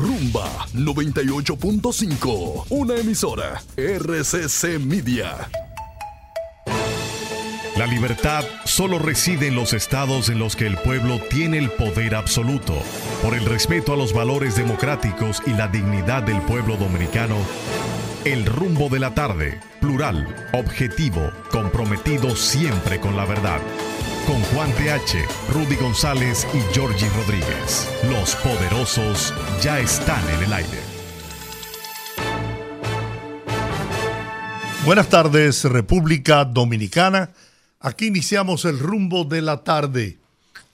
Rumba 98.5, una emisora RCC Media. La libertad solo reside en los estados en los que el pueblo tiene el poder absoluto. Por el respeto a los valores democráticos y la dignidad del pueblo dominicano, el rumbo de la tarde, plural, objetivo, comprometido siempre con la verdad. Con Juan TH, Rudy González y Georgie Rodríguez. Los poderosos ya están en el aire. Buenas tardes, República Dominicana. Aquí iniciamos el rumbo de la tarde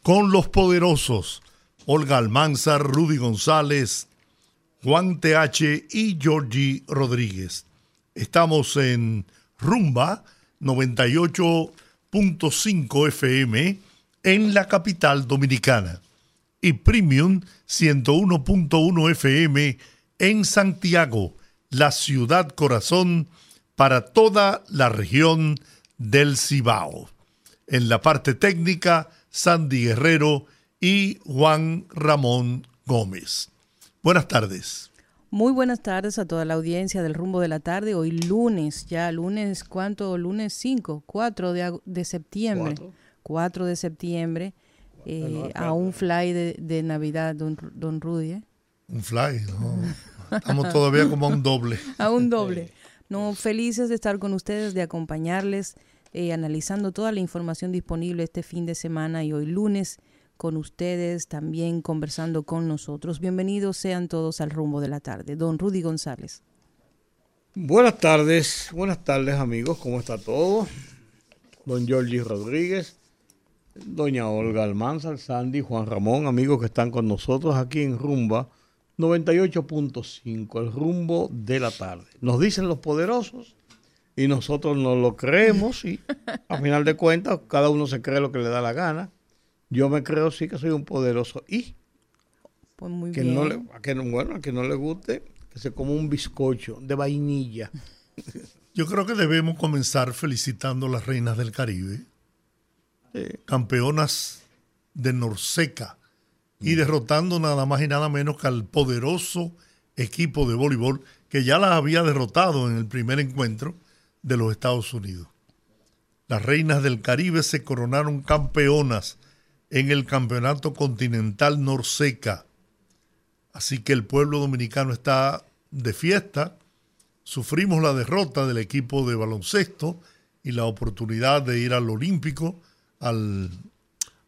con los poderosos Olga Almanzar, Rudy González, Juan TH y Georgie Rodríguez. Estamos en Rumba 98.5 FM en la capital dominicana y Premium 101.1 FM en Santiago, la ciudad corazón para toda la región del Cibao. En la parte técnica, Sandy Guerrero y Juan Ramón Gómez. Buenas tardes. Muy buenas tardes a toda la audiencia del rumbo de la tarde. Hoy lunes, ya lunes, ¿cuánto? Lunes 5, 4 de, de septiembre. 4. de septiembre. Eh, a un fly de, de Navidad, don, don Rudy. ¿eh? Un fly, no. Estamos todavía como a un doble. a un doble. No, felices de estar con ustedes, de acompañarles, eh, analizando toda la información disponible este fin de semana y hoy lunes con ustedes, también conversando con nosotros. Bienvenidos sean todos al rumbo de la tarde. Don Rudy González. Buenas tardes, buenas tardes amigos, ¿cómo está todo? Don Georgie Rodríguez, doña Olga Almanzar, Sandy, Juan Ramón, amigos que están con nosotros aquí en Rumba 98.5, el rumbo de la tarde. Nos dicen los poderosos y nosotros no lo creemos y a final de cuentas cada uno se cree lo que le da la gana. Yo me creo sí que soy un poderoso y pues muy que bien. no le, a que no, bueno, a que no le guste que se coma un bizcocho de vainilla. Yo creo que debemos comenzar felicitando a las reinas del Caribe, Sí. campeonas de Norseca y derrotando nada más y nada menos que al poderoso equipo de voleibol que ya las había derrotado en el primer encuentro de los Estados Unidos. Las reinas del Caribe se coronaron campeonas en el Campeonato Continental Norseca. Así que el pueblo dominicano está de fiesta. Sufrimos la derrota del equipo de baloncesto y la oportunidad de ir al Olímpico, al,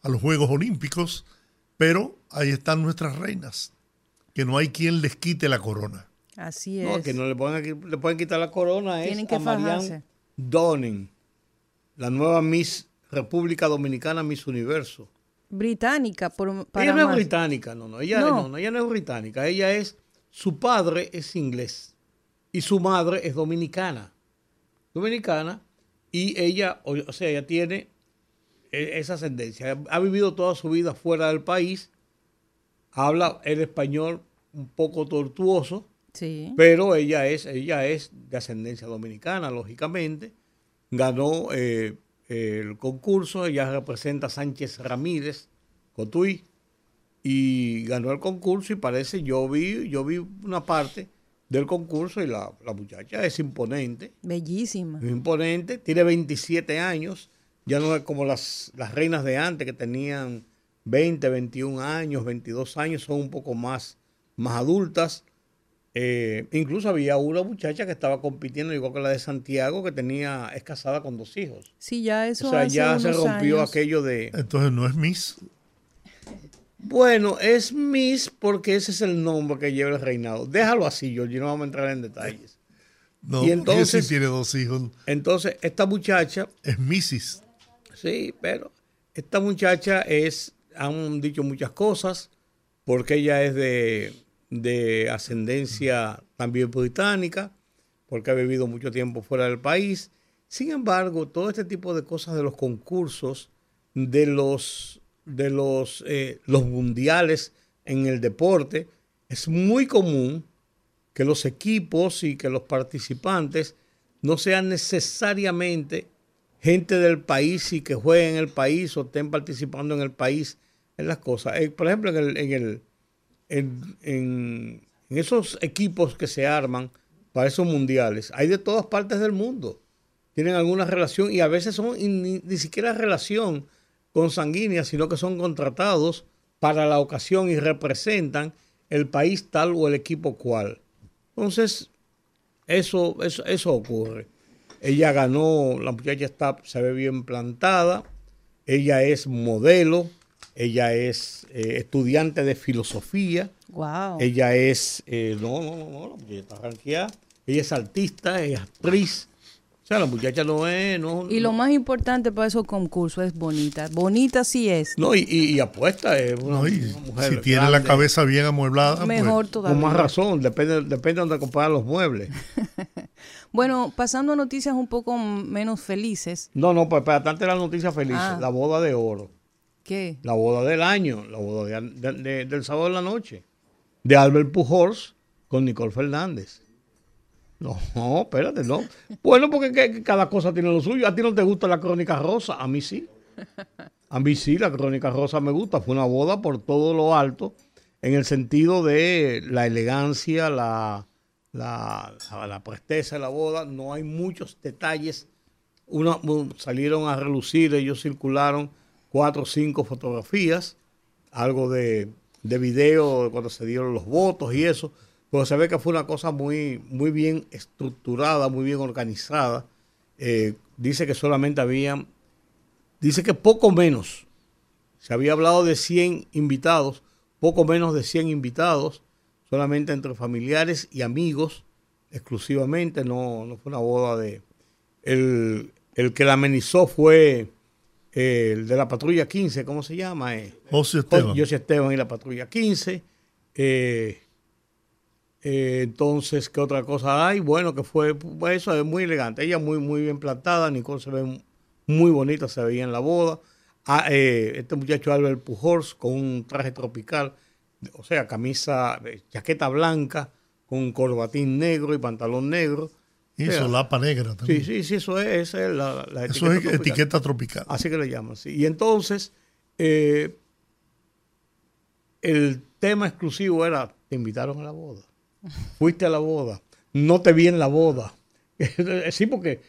a los Juegos Olímpicos, pero ahí están nuestras reinas, que no hay quien les quite la corona. Así es. No, que no le pueden, le pueden quitar la corona Tienen es que a Marianne. Donning, la nueva Miss República Dominicana, Miss Universo. Británica, por, para ella no es británica, no, no, ella No. no. no, ella no es británica, ella es, su padre es inglés y su madre es dominicana, dominicana, y ella, o, o sea, ella tiene eh, esa ascendencia, ha vivido toda su vida fuera del país, habla el español un poco tortuoso, Sí. pero ella es, ella es de ascendencia dominicana, lógicamente. Ganó eh, el concurso, ella representa a Sánchez Ramírez, Cotuí, y ganó el concurso y parece, yo vi, yo vi una parte del concurso y la, la muchacha es imponente, Bellísima. es imponente, tiene 27 años, ya no es como las, las reinas de antes que tenían 20, 21 años, 22 años, son un poco más, más adultas. Eh, incluso había una muchacha que estaba compitiendo, igual que la de Santiago, que tenía, es casada con dos hijos. Sí, ya eso o sea, hace ya se rompió años. aquello de... Entonces no es Miss. Bueno, es Miss porque ese es el nombre que lleva el reinado. Déjalo así, Georgie, no vamos a entrar en detalles. No, Y porque entonces- sí tiene dos hijos. Entonces, esta muchacha Es Mrs. Sí, pero esta muchacha es, han dicho muchas cosas, porque ella es de, de ascendencia también británica, porque ha vivido mucho tiempo fuera del país. Sin embargo, todo este tipo de cosas de los concursos, de los, de los, eh, los mundiales en el deporte, es muy común que los equipos y que los participantes no sean necesariamente gente del país y que jueguen en el país o estén participando en el país en las cosas. Eh, por ejemplo, en el, en el en, esos equipos que se arman para esos mundiales, hay de todas partes del mundo. Tienen alguna relación y a veces son ni, ni siquiera relación consanguínea, sino que son contratados para la ocasión y representan el país tal o el equipo cual. Entonces, eso, eso, eso ocurre. Ella ganó, la muchacha está, se ve bien plantada, ella es modelo, ella es eh, estudiante de filosofía, Wow. ella es, eh, no, no, no, no, la muchacha está ranqueada, ella es artista, es actriz, o sea, la muchacha no es, no, Y lo más importante para esos concursos es bonita. Bonita sí es. no, y, y- y apuesta, es una, No, y una mujer si tiene la cabeza bien amueblada, Mejor pues, todavía. Con más razón, depende, depende de donde comprar los muebles. Bueno, pasando a noticias un poco menos felices. No, no, pues para tanto la noticia feliz, Ah. la boda de oro, ¿Qué? la boda del año, la boda de- de- de- del sábado de la noche, de Albert Pujols con Nicole Fernández. No, no, espérate, no. Bueno, porque que- que cada cosa tiene lo suyo. A ti no te gusta la crónica rosa, a mí sí. A mí sí, la crónica rosa me gusta. Fue una boda por todo lo alto, en el sentido de la elegancia, la, la, la- la presteza de la boda. No hay muchos detalles. Una, un- salieron a relucir, ellos circularon cuatro o cinco fotografías, algo de, de video de cuando se dieron los votos y eso. Pero se ve que fue una cosa muy, muy bien estructurada, muy bien organizada. Eh, dice que solamente habían dice que poco menos, se había hablado de 100 invitados, poco menos de 100 invitados, solamente entre familiares y amigos, exclusivamente, no, no fue una boda de... El, el que la amenizó fue eh, el de la patrulla 15, ¿cómo se llama? Eh, José Esteban. José Esteban y la patrulla 15. Eh, eh, entonces, ¿qué otra cosa hay? Bueno, que fue, pues, eso es muy elegante. Ella muy, muy bien plantada, Nicole se ve muy bonita, se veía en la boda. Ah, eh, este muchacho Albert Pujols con un traje tropical, o sea, camisa, chaqueta blanca, con corbatín negro y pantalón negro. Y O sea, solapa negra Sí, también. sí, sí, eso es, esa es la, la Eso es tropical. etiqueta tropical. Así que le llaman, sí. Y entonces, eh, el tema exclusivo era, te invitaron a la boda. Fuiste a la boda. No te vi en la boda. sí, porque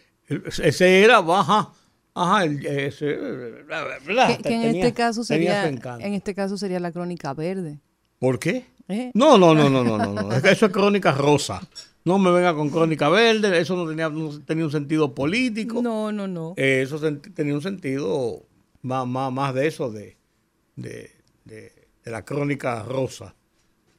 ese era, ajá, ajá, el- ese, ¿verdad? Que, que en Tenía- este caso sería en este caso sería la crónica verde. ¿Por qué? ¿Eh? No, no, no, no, no, no, Eso es crónica rosa. No me venga con crónica verde, eso no tenía, no tenía un sentido político. No, no, no. Eh, eso tenía un sentido más, más, más de eso, de, de, de- de la crónica rosa.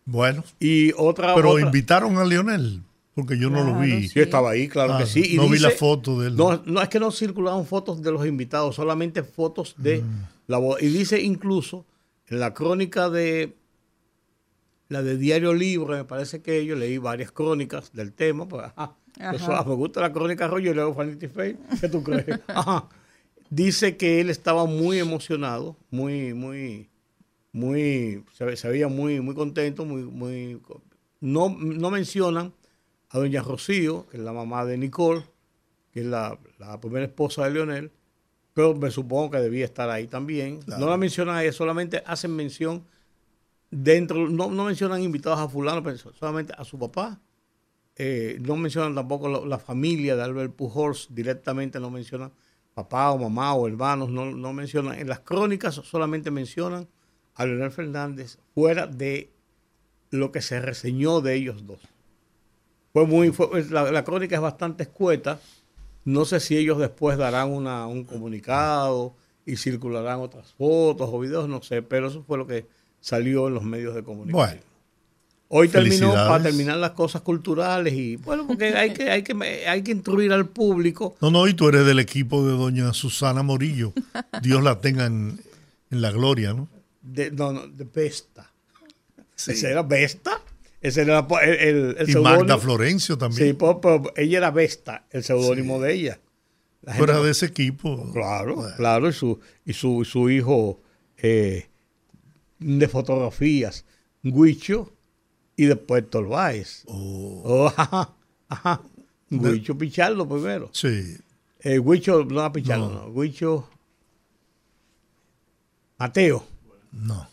Bueno, Y otra. pero otra- invitaron a Lionel, porque yo no lo vi. sí. Yo estaba ahí, claro Ah, que sí. Y no vi la foto de él. No, no, es que no circularon fotos de los invitados, solamente fotos de Mm. la boda. Y dice incluso en la crónica de la de Diario Libre, me parece que yo leí varias crónicas del tema. Pues, ajá, Ajá. eso, ah, me gusta la crónica rollo, yo leo Vanity Fair. ¿Qué tú crees? Ajá. Dice que él estaba muy emocionado, muy, muy, muy, se, ve- se veía muy, muy contento, muy, muy. No, no mencionan a doña Rocío, que es la mamá de Nicole, que es la, la primera esposa de Leonel, pero me supongo que debía estar ahí también. No la mencionan a ella, solamente hacen mención dentro, no, no mencionan invitados a fulano, pero solamente a su papá. Eh, no mencionan tampoco la, familia de Albert Pujols, directamente no mencionan papá o mamá o hermanos, no, no mencionan. En las crónicas solamente mencionan a Leonel Fernández fuera de lo que se reseñó de ellos dos. Fue muy, la, la crónica es bastante escueta. No sé si ellos después darán una, un comunicado y circularán otras fotos o videos, no sé, pero eso fue lo que salió en los medios de comunicación. Bueno, Hoy terminó para terminar las cosas culturales y bueno, porque hay que, hay que, hay que instruir al público. no, no, y tú eres del equipo de doña Susana Morillo. Dios la tenga en, en la gloria, ¿no? De, no, no, de Vesta. ¿Ese era Vesta? Ese era el, el, el Y. Magda Florencio Sí, también. pues, pues, ella era Vesta, el seudónimo de ella. Fuera de ese equipo. Claro, Bueno. claro, y su, y su, su hijo eh, de fotografías, Huicho, y después Tolváez. Oh, ajá, ajá. Huicho Pichardo primero. Sí. Eh, Huicho, no a Pichardo, No. no. Huicho Mateo. No.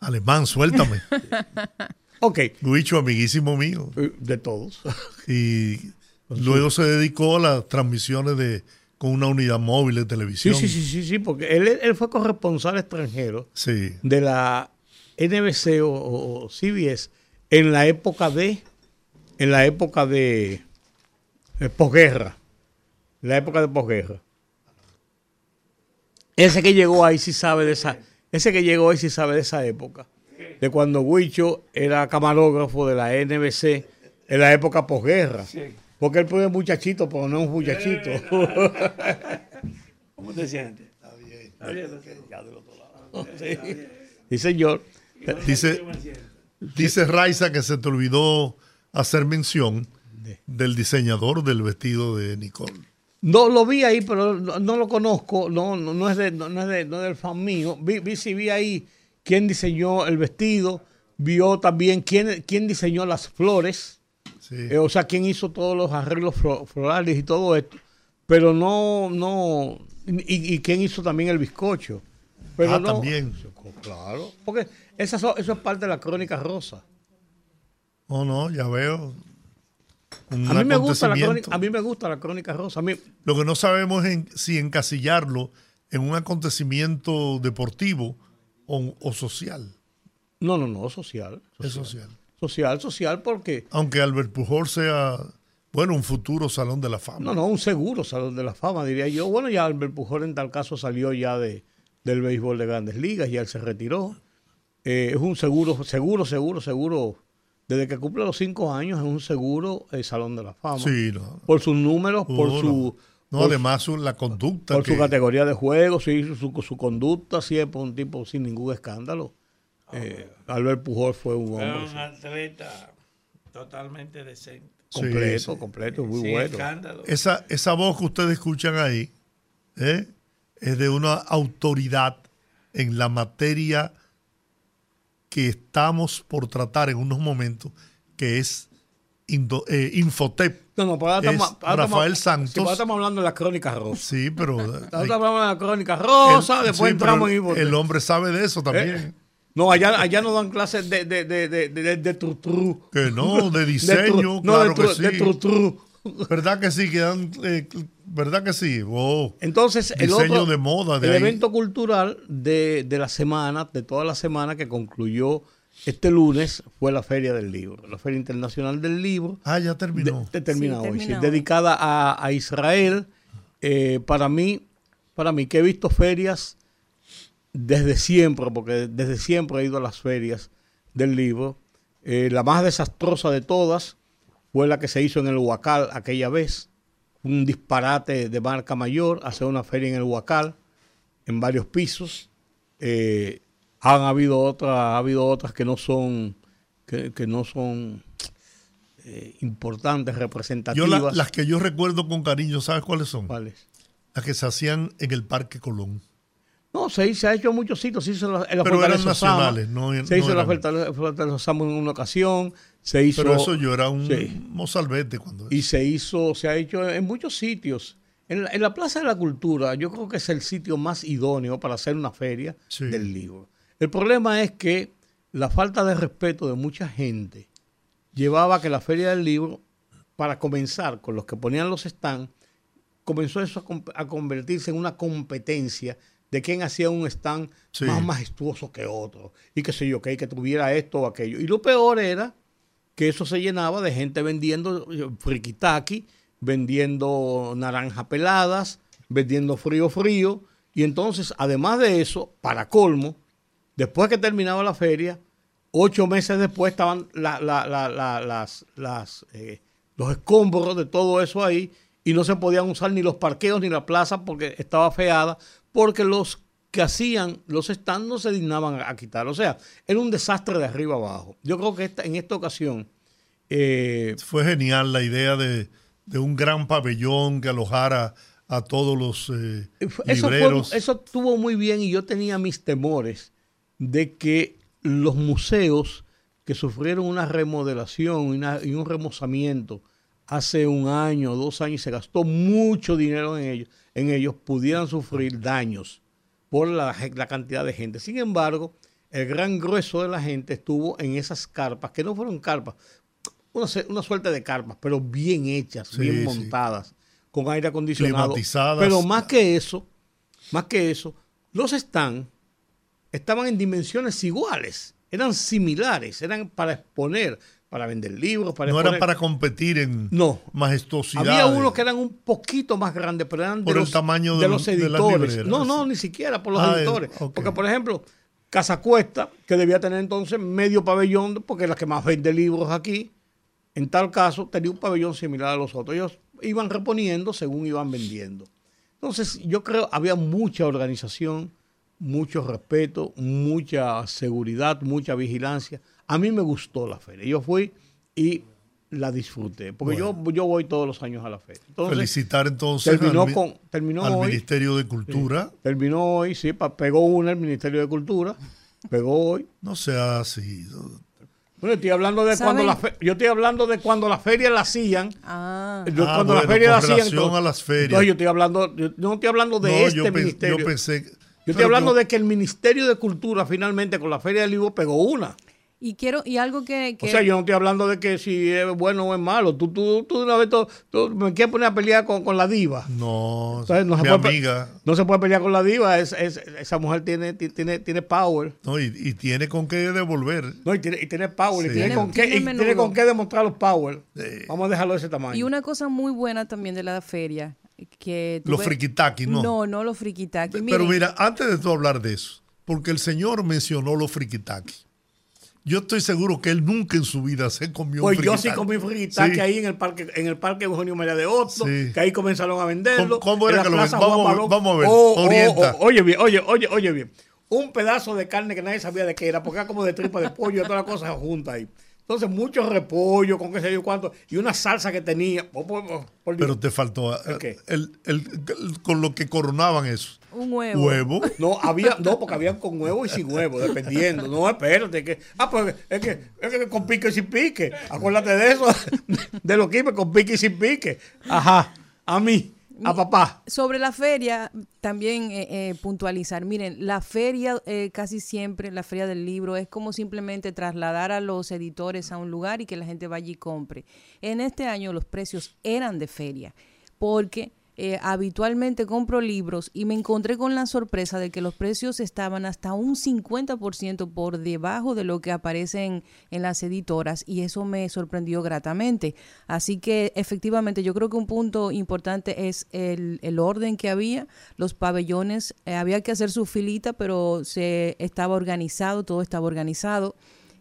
Alemán, suéltame. Ok, Luicho, amiguísimo mío. eh, de todos. Y luego se dedicó a las transmisiones de con una unidad móvil de Sí, televisión. sí, sí, sí, sí, porque él, él fue corresponsal extranjero Sí, de la NBC o, o CBS en la época de en la época de, de posguerra. La época de posguerra. Ese que llegó ahí sí sabe de esa, ese que llegó ahí sí sabe de esa época. De cuando Huicho era camarógrafo de la NBC en la época posguerra. Porque él pone muchachito, pero no es un muchachito. ¿Cómo te sientes? Está bien. Está bien. Sí. Sí, señor. dice, dice Raiza que se te olvidó hacer mención del diseñador del vestido de Nicole. No lo vi ahí, pero no, no lo conozco. No, no, no es de, no, no es de- no es del fan mío. Vi, vi, sí vi ahí quién diseñó el vestido. Vio también quién, quién diseñó las flores. Sí. eh, o sea, quién hizo todos los arreglos flo- florales y todo esto. Pero no, no. Y, y quién hizo también el bizcocho. Pero ah, no- también. Claro. Porque esa so- eso es parte de la crónica rosa. Oh, no, ya veo. Un A mí, me gusta la crónica, a mí me gusta la crónica rosa. A mí, Lo que no sabemos es en- si encasillarlo en un acontecimiento deportivo o, o social. no, no, no, social. Es social. Social, social, porque Aunque Albert Pujol sea, bueno, un futuro salón de la fama. No, no, un seguro salón de la fama, diría yo. Bueno, ya Albert Pujol en tal caso salió ya de, del béisbol de grandes ligas, ya él se retiró. Eh, es un seguro, seguro, seguro, seguro. Desde que cumple los cinco años es un seguro el salón de la fama. Sí, no. Por sus números, por su... No, por- además su- la conducta. por su categoría de juego, sí, su, su conducta, siempre un tipo sin ningún escándalo. Eh, Albert Pujol fue un Fue hombre un atleta totalmente decente. Completo, sí. completo, muy bueno. escándalo. esa, esa voz que ustedes escuchan ahí ¿eh? es de una autoridad en la materia que estamos por tratar en unos momentos, que es Indo- eh, Infotep. No, no, pero ahora Es estamos, ahora Rafael estamos- Santos. sí, estamos hablando de la crónica rosa. Sí, pero... Estamos hablando de la crónica rosa, el- después sí, entramos en el, Infotep. el hombre sabe de eso también. Eh, No, allá, allá nos dan clases de, de, de, de, de, de tru, tru. Que no, de De diseño, tru- claro no, de, tru- que sí. de tru. ¿Verdad que sí? Que dan, eh, ¿Verdad que sí? Oh, Entonces, el Diseño otro, de moda, de el ahí. evento cultural de, de la semana, de toda la semana que concluyó este lunes, fue la Feria del Libro, la Feria Internacional del Libro. ah, ya terminó. De- de- termina Sí, hoy, sí, dedicada a, a Israel. Eh, para mí, para mí que he visto ferias desde siempre, porque desde siempre he ido a las ferias del libro. Eh, la más desastrosa de todas fue la que se hizo en el Huacal aquella vez. Un disparate de marca mayor, hacer una feria en el Huacal, en varios pisos. Eh, han habido otras, ha habido otras que no son, que, que no son eh, importantes, Yo representativas. la- las que yo recuerdo con cariño, ¿sabes cuáles son? ¿Cuáles? Las que se hacían en el Parque Colón. No, se, se ha hecho en muchos sitios. Se hizo en la, en la Pero eran nacionales, no- Se no hizo en la Fortaleza en una ocasión. Se hizo, Pero eso yo era un Sí. mozalbete cuando... y se hizo, se ha hecho en muchos sitios. En la, en la Plaza de la Cultura, yo creo que es el sitio más idóneo para hacer una feria Sí. del libro. El problema es que la falta de respeto de mucha gente llevaba a que la feria del libro, para comenzar con los que ponían los stands, comenzó eso a convertirse en una competencia de quién hacía un stand Sí. más majestuoso que otro. Y qué sé yo, que, que tuviera esto o aquello. Y lo peor era que eso se llenaba de gente vendiendo eh, frikitaki, vendiendo naranja peladas, vendiendo frío frío. Y entonces, además de eso, para colmo, después que terminaba la feria, ocho meses después estaban la- la- la- la- las, las, eh, los escombros de todo eso ahí y no se podían usar ni los parqueos ni la plaza porque estaba feada, porque los que hacían los stands no se dignaban a, a quitar. O sea, era un desastre de arriba abajo. Yo creo que esta, en esta ocasión, eh, Fue genial la idea de, de un gran pabellón que alojara a todos los eh, Eso, fue- libreros. eso estuvo muy bien y yo tenía mis temores de que los museos que sufrieron una remodelación y, una- y un remozamiento hace un año, dos años, se gastó mucho dinero en ellos, en ellos pudieran sufrir daños por la, la cantidad de gente. Sin embargo, el gran grueso de la gente estuvo en esas carpas, que no fueron carpas, una, suerte de carpas, pero bien hechas, Sí, bien sí. montadas, con aire acondicionado. Climatizadas. Pero más que eso, más que eso, los stands estaban en dimensiones iguales, eran similares, eran para exponer, para vender libros, para No exponer. eran para competir en No. majestuosidad. Había unos que eran un poquito más grandes, pero eran de Por el los, tamaño de de los editores. no, no, ni siquiera por los Ah, editores. el- ok. Porque, por ejemplo, Casa Cuesta, que debía tener entonces medio pabellón, porque es la que más vende libros aquí, en tal caso tenía un pabellón similar a los otros. Ellos iban reponiendo según iban vendiendo. Entonces, yo creo había mucha organización, mucho respeto, mucha seguridad, mucha vigilancia. A mí me gustó la feria. Yo fui y la disfruté, porque yo, yo voy todos los años a la feria. Entonces, Felicitar entonces terminó al, con- terminó al hoy. Ministerio de Cultura. terminó hoy, sí, pa- pegó una el Ministerio de Cultura, pegó hoy. No sea así. Bueno, estoy hablando de ¿Saben? cuando la fe- yo estoy hablando de cuando la feria la hacían. Ah, Yo Ah, cuando la bueno, feria la con hacían. entonces- a las ferias. entonces yo estoy hablando, yo no estoy hablando de No, este yo, ministerio. yo pensé. Yo estoy hablando de que el Ministerio de Cultura finalmente con la Feria del Libro pegó una. Y quiero, y algo que, que- O sea, yo no estoy hablando de que si es bueno o es malo. Tú, tú, tú de una vez tú- tú me quieres poner a pelear con, con la diva. No, Entonces, no se mi puede amiga. No se puede pelear con la diva. Es, es- esa mujer tiene, ti- tiene, tiene power. No, y, y tiene con qué devolver. No, y tiene, y tiene power. Y, tiene, Tiene- con qué, y tiene con qué demostrar los power. Sí. Vamos a dejarlo de ese tamaño. y una cosa muy buena también de la feria que Los friquitaki, ¿no? No, no los friquitaki. Pero mira, antes de tú hablar de eso, porque el señor mencionó los friquitaki. Yo estoy seguro que él nunca en su vida se comió Pues un yo sí comí friquitaki Sí. ahí en el parque, en el parque Eugenio María de Sí. que ahí comenzaron a venderlo. ¿Cómo- cómo era que lo Plaza ven- vamos vamos a ver, Oh, oh, orienta. oh, oye bien, oye, oye, oye bien. Un pedazo de carne que nadie sabía de qué era, porque era como de tripa de pollo y todas las cosas juntas ahí. Entonces, mucho repollo, con qué sé yo cuánto, y una salsa que tenía. Oh, por- por- por. Pero te faltó qué? el- el- el- con lo que coronaban eso. un huevo. Huevo. No, había, no, porque habían con huevo y sin huevo, dependiendo. No, espérate, que, ah, pues es que, es que con pique y sin pique. Acuérdate de eso, de lo que iba con pique y sin pique. Ajá, a mí, a papá. Sobre la feria, también eh, eh, puntualizar. Miren, la feria eh, casi siempre, la feria del libro, es como simplemente trasladar a los editores a un lugar y que la gente vaya y compre. En este año los precios eran de feria, porque eh, habitualmente compro libros y me encontré con la sorpresa de que los precios estaban hasta un 50% por debajo de lo que aparece en, en las editoras y eso me sorprendió gratamente. Así que efectivamente yo creo que un punto importante es el, el orden que había, los pabellones, eh, había que hacer su filita, pero se estaba organizado, todo estaba organizado.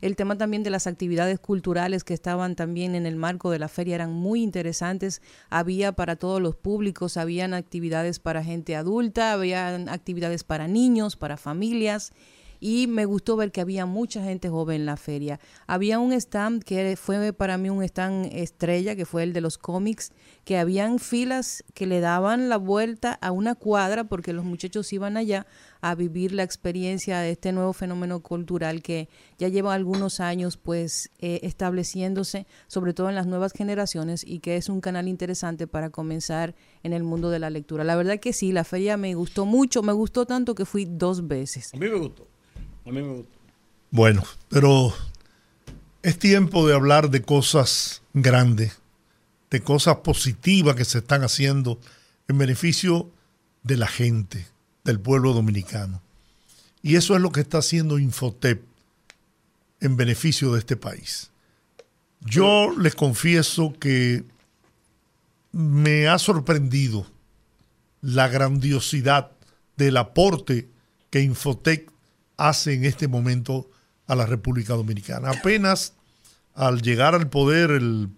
El tema también de las actividades culturales que estaban también en el marco de la feria eran muy interesantes. Había para todos los públicos, habían actividades para gente adulta, habían actividades para niños, para familias. Y me gustó ver que había mucha gente joven en la feria. Había un stand que fue para mí un stand estrella, que fue el de los cómics, que habían filas que le daban la vuelta a una cuadra porque los muchachos iban allá a vivir la experiencia de este nuevo fenómeno cultural que ya lleva algunos años pues eh, estableciéndose sobre todo en las nuevas generaciones y que es un canal interesante para comenzar en el mundo de la lectura. La verdad que sí, la feria me gustó mucho, me gustó tanto que fui dos veces. A mí me gustó. A mí me. Bueno, pero es tiempo de hablar de cosas grandes, de cosas positivas que se están haciendo en beneficio de la gente, del pueblo dominicano. Y eso es lo que está haciendo Infotep en beneficio de este país. Yo les confieso que me ha sorprendido la grandiosidad del aporte que Infotec hace en este momento a la República Dominicana. Apenas al llegar al poder el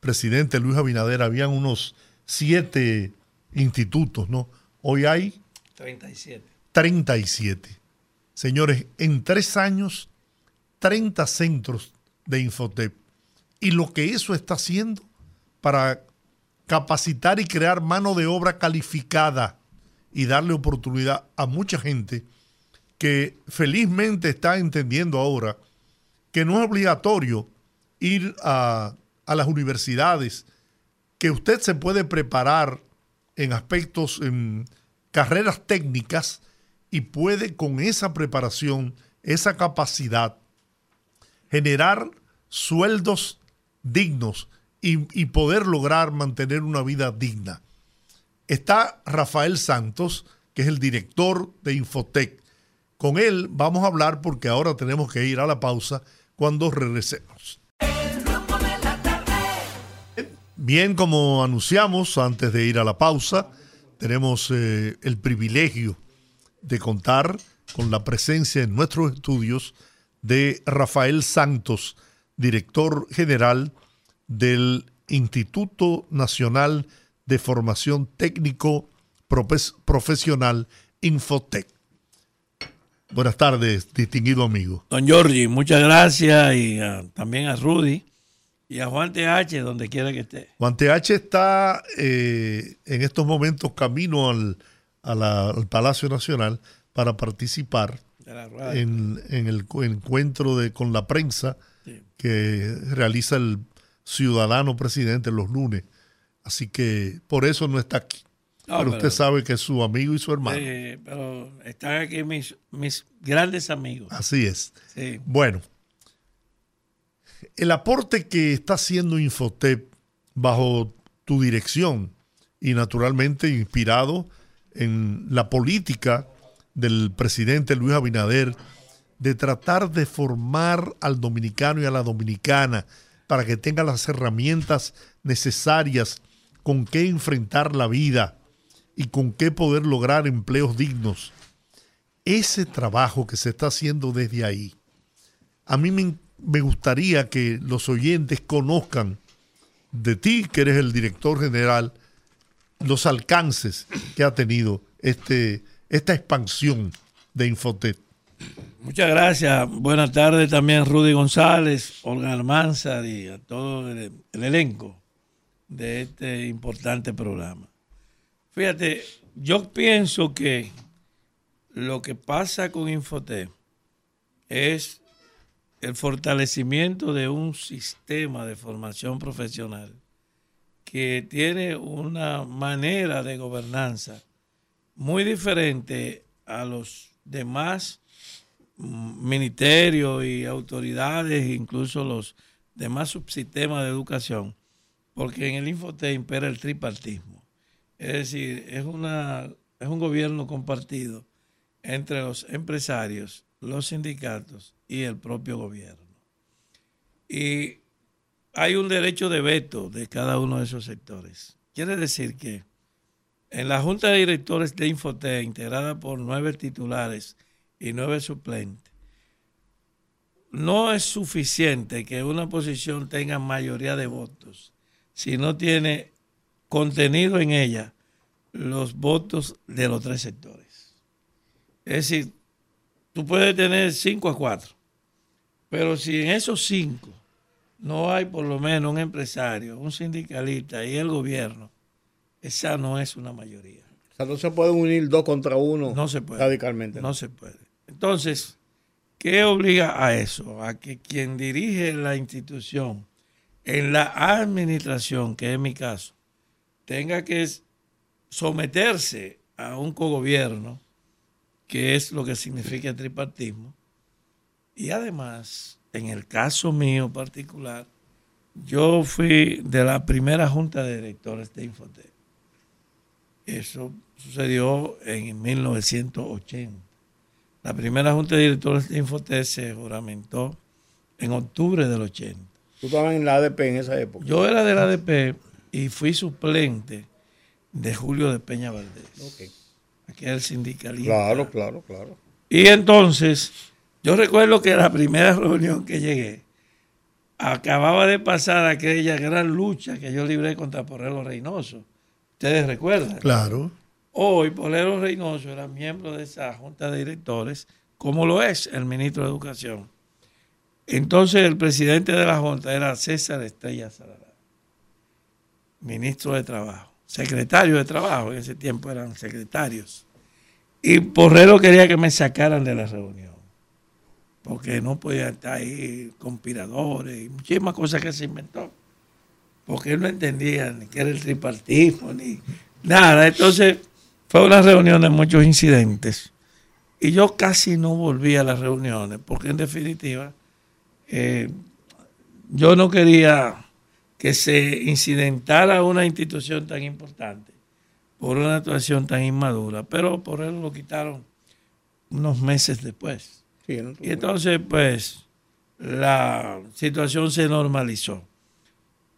presidente Luis Abinader, habían unos siete institutos, ¿no? Hoy hay 37. 37. Señores, en tres años, 30 centros de Infotep. Y lo que eso está haciendo para capacitar y crear mano de obra calificada y darle oportunidad a mucha gente que felizmente está entendiendo ahora que no es obligatorio ir a, a las universidades, que usted se puede preparar en aspectos, en carreras técnicas y puede con esa preparación esa capacidad, generar sueldos dignos y, y poder lograr mantener una vida digna. Está Rafael Santos, que es el director de Infotec. Con él vamos a hablar porque ahora tenemos que ir a la pausa cuando regresemos. Bien, como anunciamos antes de ir a la pausa, tenemos eh, el privilegio de contar con la presencia en nuestros estudios de Rafael Santos, director general del Instituto Nacional de Formación Técnico Profesional Infotec. Buenas tardes, distinguido amigo. Don Giorgi, muchas gracias y ah, también a Rudy y a Juan TH, donde quiera que esté. Juan TH está eh, en estos momentos camino al, al, Palacio Nacional para participar en, en, el encuentro de, con la prensa que realiza el ciudadano presidente los lunes. Así que por eso no está aquí. Pero, usted sabe que es su amigo y su hermano. Sí, pero están aquí mis, mis grandes amigos. Así es. Bueno, el aporte que está haciendo Infotep bajo tu dirección y naturalmente inspirado en la política del presidente Luis Abinader de tratar de formar al dominicano y a la dominicana para que tenga las herramientas necesarias con qué enfrentar la vida y con qué poder lograr empleos dignos. Ese trabajo que se está haciendo desde ahí, a mí me, gustaría que los oyentes conozcan de ti, que eres el director general, los alcances que ha tenido este, esta expansión de Infotet. Muchas gracias. Buenas tardes también Rudy González, Olga Almanzar y a todo el, elenco de este importante programa. Fíjate, yo pienso que lo que pasa con Infotet es el fortalecimiento de un sistema de formación profesional que tiene una manera de gobernanza muy diferente a los demás ministerios y autoridades, incluso los demás subsistemas de educación, porque en el Infote impera el tripartismo. Es decir, es, una, es un gobierno compartido entre los empresarios, los sindicatos y el propio gobierno. Y hay un derecho de veto de cada uno de esos sectores. Quiere decir que en la Junta de Directores de Infote, integrada por nueve titulares y nueve suplentes, no es suficiente que una posición tenga mayoría de votos si no tiene contenido en ella los votos de los tres sectores. Es decir, tú puedes tener cinco a cuatro, pero si en esos cinco no hay por lo menos un empresario, un sindicalista y el gobierno, esa no es una mayoría. O sea, no se pueden unir dos contra uno no se puede, radicalmente. No se puede. Entonces, ¿qué obliga a eso? A que quien dirige la institución en la administración, que es mi caso, tenga que someterse a un cogobierno, que es lo que significa el tripartismo, y además, en el caso mío particular, yo fui de la primera junta de directores de Infotec. Eso sucedió en 1980. La primera junta de directores de Infotec se juramentó en octubre del 80. ¿Tú estabas en la ADP en esa época? Yo era de la ADP y fui suplente de Julio de Peña Valdés. Aquí era el sindicalista. Claro, claro, claro. Y entonces, yo recuerdo que la primera reunión que llegué, acababa de pasar aquella gran lucha que yo libré contra Porrero Reynoso. ¿Ustedes recuerdan? Claro. Hoy Polero Reynoso era miembro de esa junta de directores, como lo es el ministro de Educación. Entonces el presidente de la junta era César Estrella Salará, ministro de Trabajo, secretario de Trabajo, en ese tiempo eran secretarios. Y Porrero quería que me sacaran de la reunión, porque no podía estar ahí conspiradores y muchísimas cosas que se inventó, porque él no entendía ni qué era el tripartismo, ni nada. Entonces fue una reunión de muchos incidentes Y yo casi no volví a las reuniones, porque en definitiva eh, yo no quería que se incidentara una institución tan importante por una actuación tan inmadura, pero por lo quitaron unos meses después. y entonces, pues, la situación se normalizó.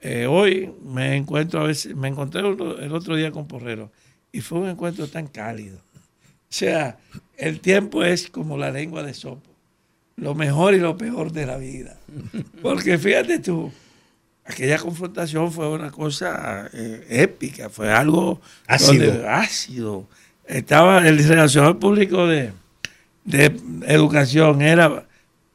Eh, hoy me encuentro a veces, me encontré el otro día con Porrero y fue un encuentro tan cálido. O sea, el tiempo es como la lengua de sopo, lo mejor y lo peor de la vida. Porque fíjate tú, aquella confrontación fue una cosa eh, épica, fue algo ácido. ácido. Estaba el relacionador público de, de educación, era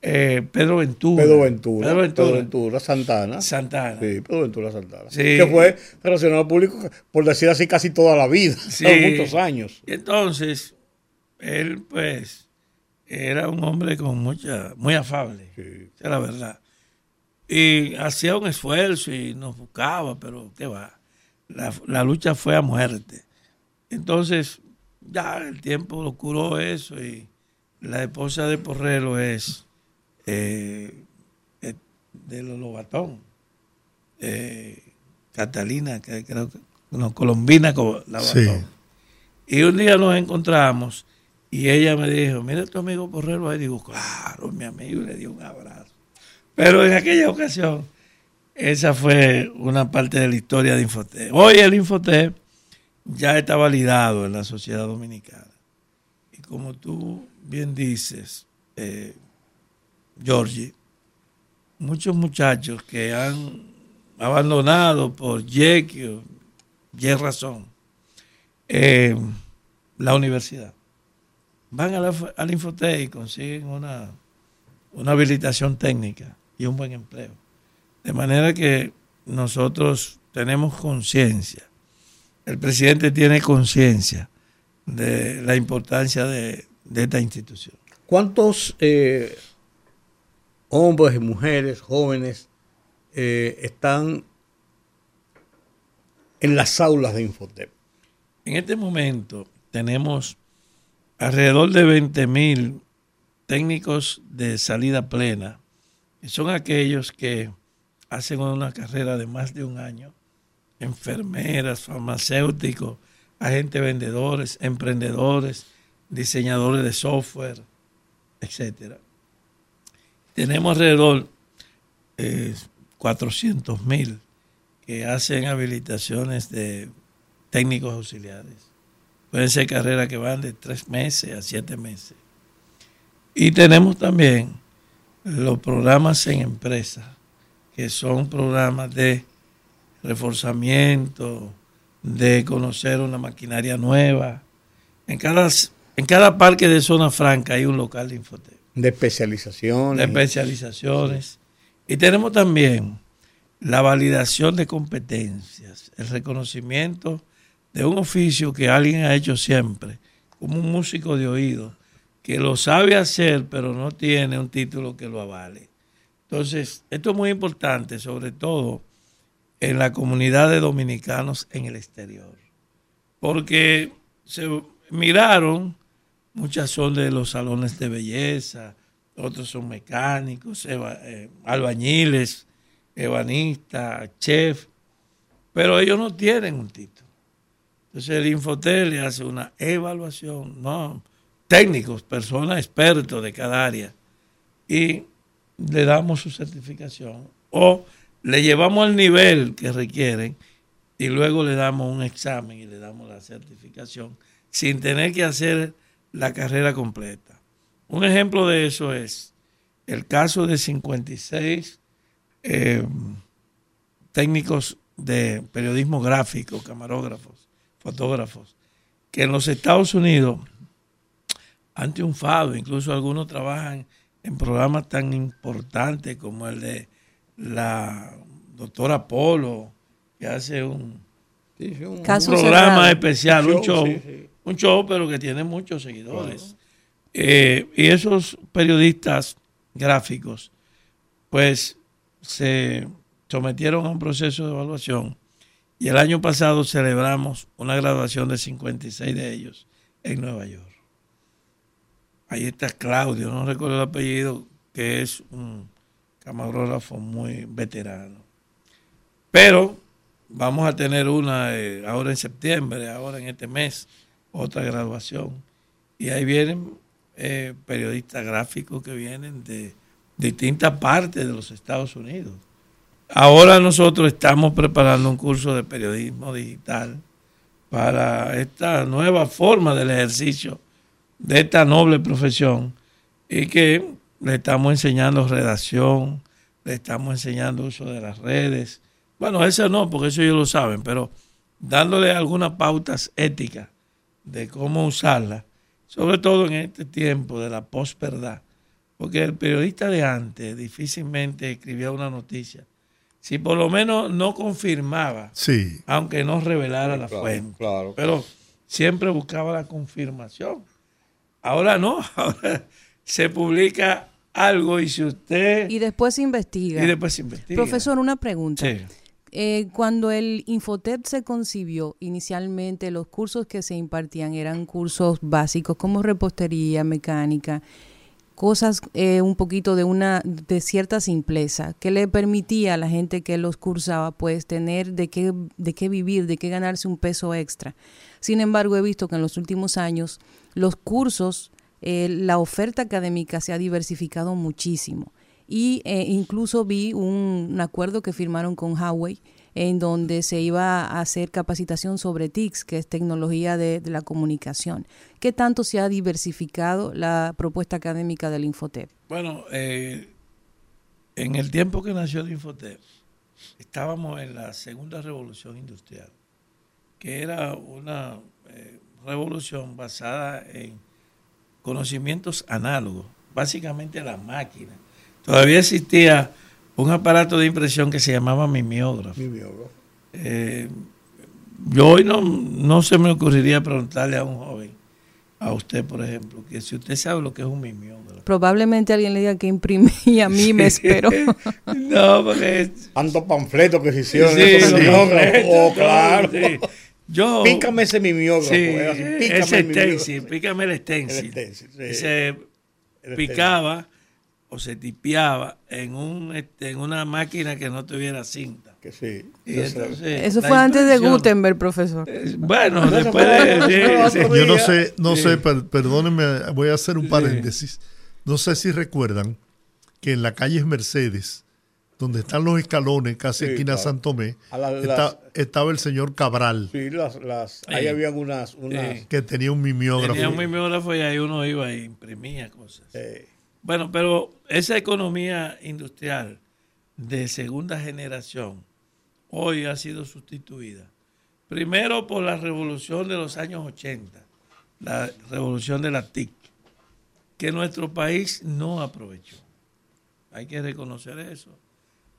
eh, Pedro Ventura. Pedro Ventura. Pedro Ventura. Pedro Ventura Santana. Santana. Sí, Pedro Ventura Santana. Sí. Que fue relacionado público, por decir así, casi toda la vida. Sí. muchos años. Y entonces, él, pues, era un hombre con mucha, muy afable. Sí. Es la verdad. Y hacía un esfuerzo y nos buscaba, pero qué va. La, la lucha fue a muerte. Entonces, ya el tiempo lo curó eso y la esposa de Porrero es eh, eh, de los Lobatón, eh, Catalina, que creo que, no, Colombina Lobatón. Y un día nos encontramos y ella me dijo, mira tu amigo Porrero ahí. Digo, claro, mi amigo, y le dio un abrazo. Pero en aquella ocasión, esa fue una parte de la historia de Infotep. Hoy el Infotep ya está validado en la sociedad dominicana. Y como tú bien dices, eh, Georgie, muchos muchachos que han abandonado por Y o Y razón eh, la universidad, van a al Infotec y consiguen una, una habilitación técnica y un buen empleo. De manera que nosotros tenemos conciencia, el presidente tiene conciencia de la importancia de, esta institución. ¿Cuántos eh, hombres y mujeres jóvenes eh, están en las aulas de Infotep? En este momento tenemos alrededor de 20 mil técnicos de salida plena, son aquellos que hacen una carrera de más de un año, enfermeras, farmacéuticos, agentes vendedores, emprendedores, diseñadores de software, etcétera tenemos alrededor de 400 mil que hacen habilitaciones de técnicos auxiliares. Pueden ser carreras que van de tres meses a siete meses. Y tenemos también los programas en empresa, que son programas de reforzamiento, de conocer una maquinaria nueva. En cada, en cada parque de zona franca hay un local de infotec. De especializaciones. De especializaciones. Y tenemos también la validación de competencias, el reconocimiento de un oficio que alguien ha hecho siempre, como un músico de oído, que lo sabe hacer, pero no tiene un título que lo avale. Entonces, esto es muy importante, sobre todo en la comunidad de dominicanos en el exterior, porque se miraron Muchas son de los salones de belleza, otros son mecánicos, eh, albañiles, ebanistas, chef, pero ellos no tienen un título. Entonces el Infotel le hace una evaluación, no, técnicos, personas expertos de cada área, y le damos su certificación o le llevamos al nivel que requieren y luego le damos un examen y le damos la certificación sin tener que hacer la carrera completa. Un ejemplo de eso es el caso de 56 eh, técnicos de periodismo gráfico, camarógrafos, fotógrafos, que en los Estados Unidos han triunfado, incluso algunos trabajan en programas tan importantes como el de la doctora Polo, que hace un, programa especial, un show un show, pero que tiene muchos seguidores. Eh, y esos periodistas gráficos, pues se sometieron a un proceso de evaluación y el año pasado celebramos una graduación de 56 de ellos en Nueva York. Ahí está Claudio, no recuerdo el apellido, que es un camarógrafo muy veterano. Pero vamos a tener una eh, ahora en septiembre, ahora en este mes, otra graduación. Y ahí vienen eh, periodistas gráficos que vienen de distintas partes de los Estados Unidos. Ahora nosotros estamos preparando un curso de periodismo digital para esta nueva forma del ejercicio de esta noble profesión y que le estamos enseñando redacción, le estamos enseñando uso de las redes. Bueno, eso no, porque eso ellos lo saben, pero dándole algunas pautas éticas de cómo usarla, sobre todo en este tiempo de la posverdad, porque el periodista de antes difícilmente escribía una noticia si por lo menos no confirmaba, Sí. aunque no revelara la Claro, fuente. claro. Pero siempre buscaba la confirmación. Ahora no, ahora se publica algo y si usted... Y después se investiga. y después se investiga. Profesor, una pregunta. Sí. Eh, cuando el Infotep se concibió, inicialmente los cursos que se impartían eran cursos básicos como repostería, mecánica, cosas eh, un poquito de una de cierta simpleza que le permitía a la gente que los cursaba pues tener de qué de qué vivir, de qué ganarse un peso extra. Sin embargo, he visto que en los últimos años los cursos, eh, la oferta académica se ha diversificado muchísimo y eh, incluso vi un, acuerdo que firmaron con Huawei en donde se iba a hacer capacitación sobre TICS, que es tecnología de, de la comunicación. ¿Qué tanto se ha diversificado la propuesta académica del Infotep? Bueno, eh, en el tiempo que nació el Infotep, estábamos en la segunda revolución industrial, que era una eh, revolución basada en conocimientos análogos, básicamente la máquina. Todavía existía un aparato de impresión que se llamaba mimeógrafo. Mimeógrafo. Eh, yo hoy no, no se me ocurriría preguntarle a un joven, a usted por ejemplo, que si usted sabe lo que es un mimeógrafo. Probablemente alguien le diga que imprimí y a mí me espero. no, porque Tantos panfletos que se hicieron. Sí, esos panfletos, Oh, claro. Yo, Pícame ese mimeógrafo. sí, así, pícame ese el stencil, pícame el stencil. El stencil, sí. Ese El picaba o se tipeaba en un este, en una máquina que no tuviera cinta. Que sí. Y entonces, Eso fue antes de Gutenberg, profesor. Eh, Bueno, después de... sí, sí. Yo no sé, no sí. sé, per- perdónenme, voy a hacer un paréntesis. No sé si recuerdan que en la calle Mercedes, donde están los escalones, casi Sí, esquina claro. San Tomé, la- está- las- estaba el señor Cabral, Sí, las, las, ahí habían unas. unas Sí. que tenía un mimeógrafo. Tenía un mimeógrafo y ahí uno iba e imprimía cosas. eh, Bueno, pero esa economía industrial de segunda generación hoy ha sido sustituida. Primero por la revolución de los años 80, la revolución de la TIC, que nuestro país no aprovechó. Hay que reconocer eso,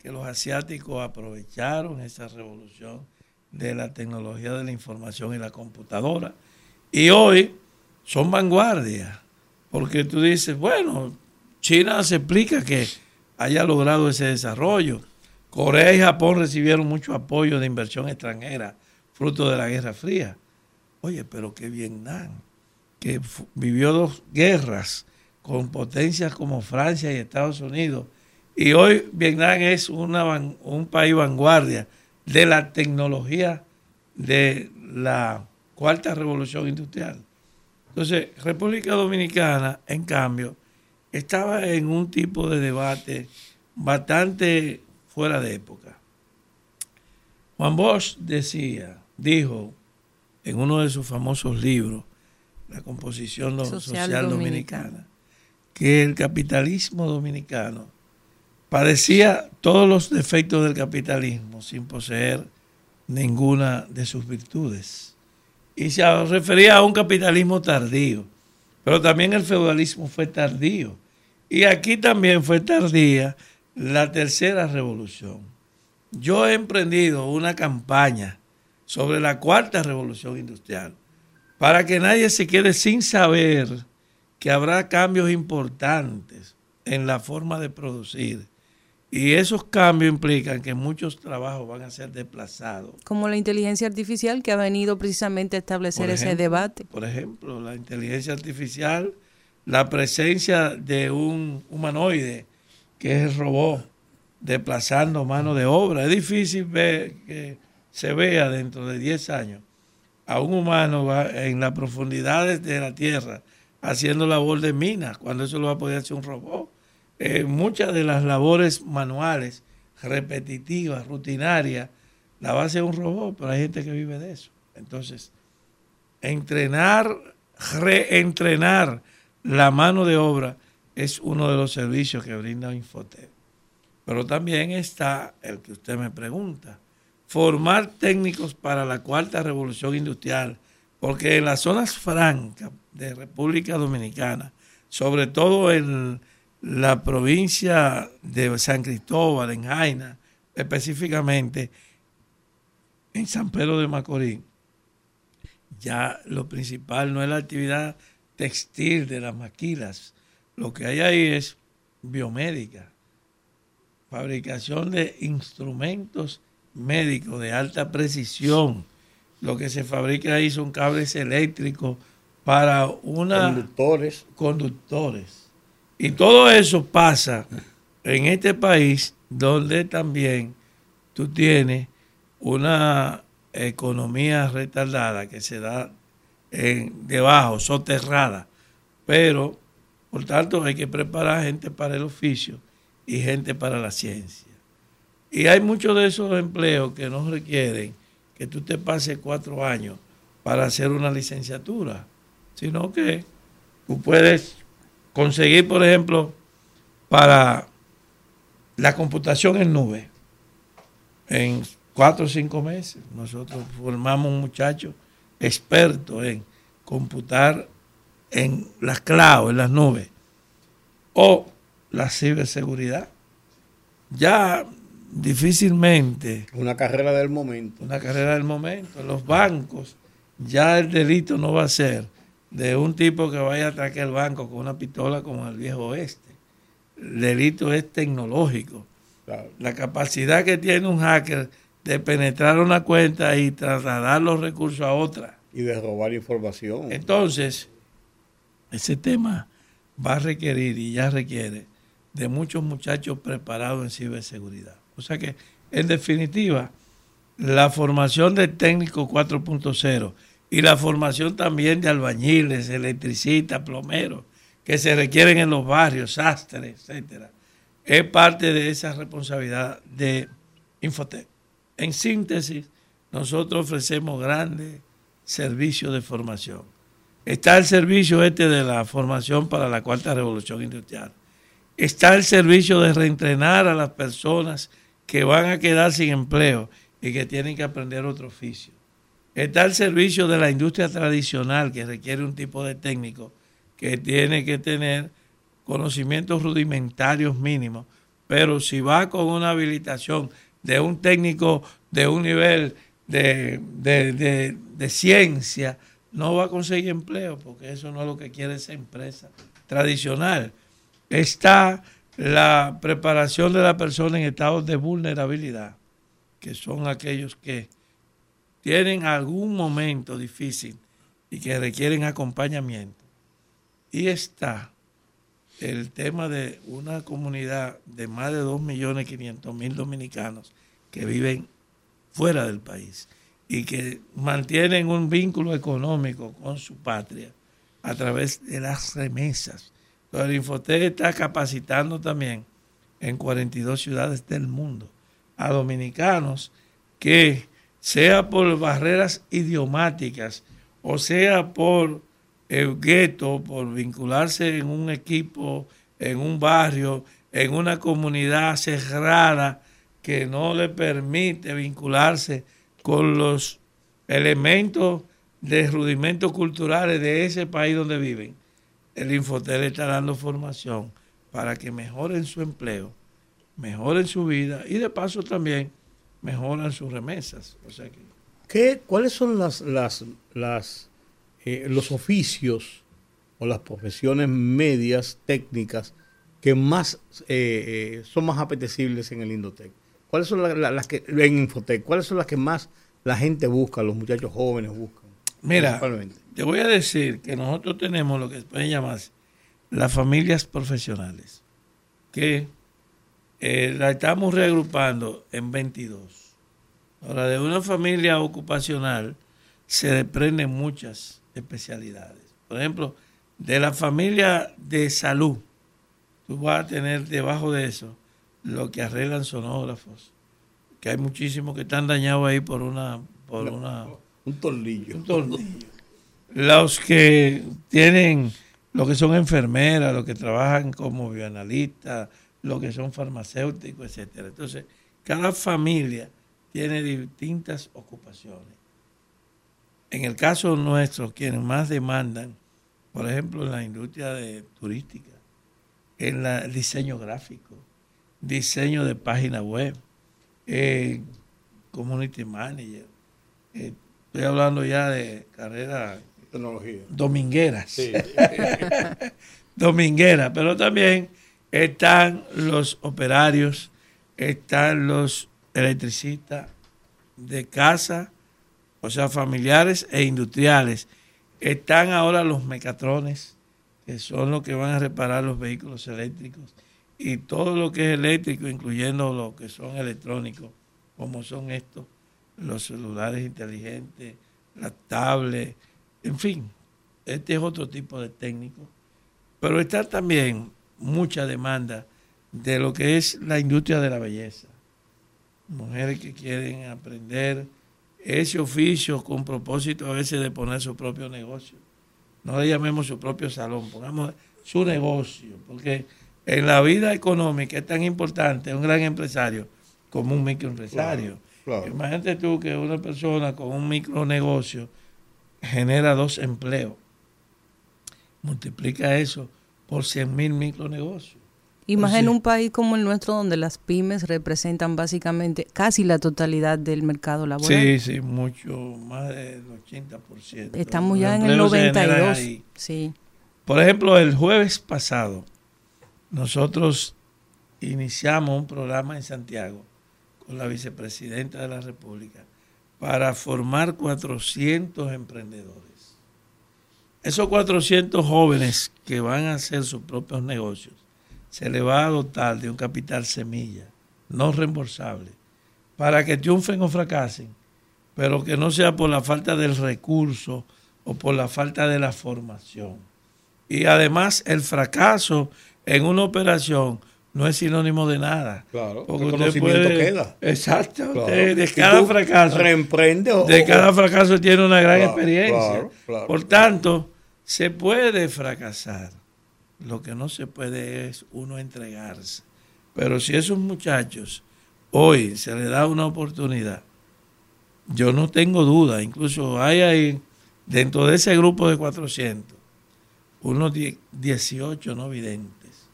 que los asiáticos aprovecharon esa revolución de la tecnología de la información y la computadora. Y hoy son vanguardia, porque tú dices, bueno, China se explica que haya logrado ese desarrollo. Corea y Japón recibieron mucho apoyo de inversión extranjera, fruto de la Guerra Fría. Oye, pero que Vietnam, que vivió dos guerras con potencias como Francia y Estados Unidos, y hoy Vietnam es una un país vanguardia de la tecnología de la cuarta revolución industrial. Entonces, República Dominicana, en cambio, estaba en un tipo de debate bastante fuera de época. Juan Bosch decía, dijo en uno de sus famosos libros, La composición Social social, Dominicana. dominicana, que el capitalismo dominicano padecía todos los defectos del capitalismo sin poseer ninguna de sus virtudes. Y se refería a un capitalismo tardío, pero también el feudalismo fue tardío. Y aquí también fue tardía la tercera revolución. Yo he emprendido una campaña sobre la cuarta revolución industrial para que nadie se quede sin saber que habrá cambios importantes en la forma de producir. Y esos cambios implican que muchos trabajos van a ser desplazados. Como la inteligencia artificial que ha venido precisamente a establecer ese debate. Por ejemplo, la inteligencia artificial la presencia de un humanoide, que es el robot, desplazando mano de obra. Es difícil ver que se vea dentro de 10 años a un humano en las profundidades de la Tierra haciendo labor de minas, cuando eso lo va a poder hacer un robot. Eh, muchas de las labores manuales, repetitivas, rutinarias, la a hacer un robot, pero hay gente que vive de eso. Entonces, entrenar, reentrenar la mano de obra es uno de los servicios que brinda Infotec. Pero también está el que usted me pregunta, formar técnicos para la cuarta revolución industrial, porque en las zonas francas de República Dominicana, sobre todo en la provincia de San Cristóbal, en Jaina, específicamente en San Pedro de Macorís, ya lo principal no es la actividad textil de las maquilas, lo que hay ahí es biomédica, fabricación de instrumentos médicos de alta precisión. Lo que se fabrica ahí son cables eléctricos para una... Conductores. Conductores. Y todo eso pasa en este país donde también tú tienes una economía retardada que se da en, debajo, soterrada. Pero, por tanto, hay que preparar gente para el oficio y gente para la ciencia. Y hay muchos de esos empleos que no requieren que tú te pases cuatro años para hacer una licenciatura, sino que tú puedes conseguir, por ejemplo, para la computación en nube, en cuatro o cinco meses. Nosotros formamos un muchacho experto en computar en las clouds, en las nubes, o la ciberseguridad. Ya difícilmente. Una carrera del momento. Una carrera del momento. En los bancos ya el delito no va a ser de un tipo que vaya a atacar el banco con una pistola como el viejo oeste. El delito es tecnológico. La capacidad que tiene un hacker de penetrar una cuenta y trasladar los recursos a otra. Y de robar información. Entonces, ese tema va a requerir y ya requiere de muchos muchachos preparados en ciberseguridad. O sea que, en definitiva, la formación de técnico 4.0 y la formación también de albañiles, electricistas, plomeros, que se requieren en los barrios, sastres, etcétera, es parte de esa responsabilidad de Infotec. En síntesis, nosotros ofrecemos grandes servicios de formación. Está el servicio este de la formación para la cuarta revolución industrial. Está el servicio de reentrenar a las personas que van a quedar sin empleo y que tienen que aprender otro oficio. Está el servicio de la industria tradicional que requiere un tipo de técnico que tiene que tener conocimientos rudimentarios mínimos, pero si va con una habilitación de un técnico de un nivel de, de, ciencia, no va a conseguir empleo, porque eso no es lo que quiere esa empresa tradicional. Está la preparación de la persona en estados de vulnerabilidad, que son aquellos que tienen algún momento difícil y que requieren acompañamiento. Y está el tema de una comunidad de más de 2.500.000 dominicanos que viven fuera del país y que mantienen un vínculo económico con su patria a través de las remesas el Infotec está capacitando también en 42 ciudades del mundo a dominicanos que, sea por barreras idiomáticas o sea por el gueto, por vincularse en un equipo, en un barrio, en una comunidad cerrada que no le permite vincularse con los elementos de rudimentos culturales de ese país donde viven. El Infotel está dando formación para que mejoren su empleo, mejoren su vida y de paso también mejoran sus remesas. O sea que, ¿Qué, ¿Cuáles son las, las, las eh, los oficios o las profesiones medias técnicas que más eh, eh, son más apetecibles en el Indotec? ¿Cuáles son las, que en Infotec? ¿Cuáles son las que más la gente busca, los muchachos jóvenes buscan? Mira, te voy a decir que nosotros tenemos lo que se puede llamarse las familias profesionales, que eh, la estamos reagrupando en 22. Ahora, de una familia ocupacional se desprenden muchas especialidades. Por ejemplo, de la familia de salud, tú vas a tener debajo de eso lo que arreglan sonógrafos, que hay muchísimos que están dañados ahí por una... Por una un tornillo. Un tornillo. Los que tienen, los que son enfermeras, los que trabajan como bioanalistas, los que son farmacéuticos, etcétera. Entonces, cada familia tiene distintas ocupaciones. En el caso nuestro, quienes más demandan, por ejemplo, en la industria de turística, en el diseño gráfico, diseño de página web, eh, community manager. Eh, estoy hablando ya de carreras domingueras. domingueras, pero también están los operarios, están los electricistas de casa, o sea, familiares e industriales. Están ahora los mecatrones, que son los que van a reparar los vehículos eléctricos y todo lo que es eléctrico, incluyendo lo que son electrónicos, como son estos, los celulares inteligentes, las tablets, en fin, este es otro tipo de técnico. Pero está también mucha demanda de lo que es la industria de la belleza. Mujeres que quieren aprender ese oficio con propósito a veces de poner su propio negocio. No le llamemos su propio salón, pongamos su negocio, porque en la vida económica es tan importante un gran empresario como un microempresario. Imagínate tú que una persona con un micronegocio genera dos empleos. Multiplica eso por 100 mil micronegocios. Imagina un país como el nuestro donde las pymes representan básicamente casi la totalidad del mercado laboral. Sí, sí, mucho, más del 80%. Estamos ya en el 92. Sí. Por ejemplo, el jueves pasado nosotros iniciamos un programa en Santiago con la vicepresidenta de la República para formar 400 emprendedores. Esos 400 jóvenes que van a hacer sus propios negocios, se les va a dotar de un capital semilla, no reembolsable, para que triunfen o fracasen, pero que no sea por la falta del recurso o por la falta de la formación. Y además el fracaso en una operación no es sinónimo de nada. Claro, porque el conocimiento queda. Exacto. de cada fracaso. Reemprende o, De cada fracaso tiene una gran experiencia. Por tanto, se puede fracasar. Lo que no se puede es uno entregarse. Pero si esos muchachos hoy se les da una oportunidad, yo no tengo duda, incluso hay ahí, dentro de ese grupo de 400, unos 18 no videntes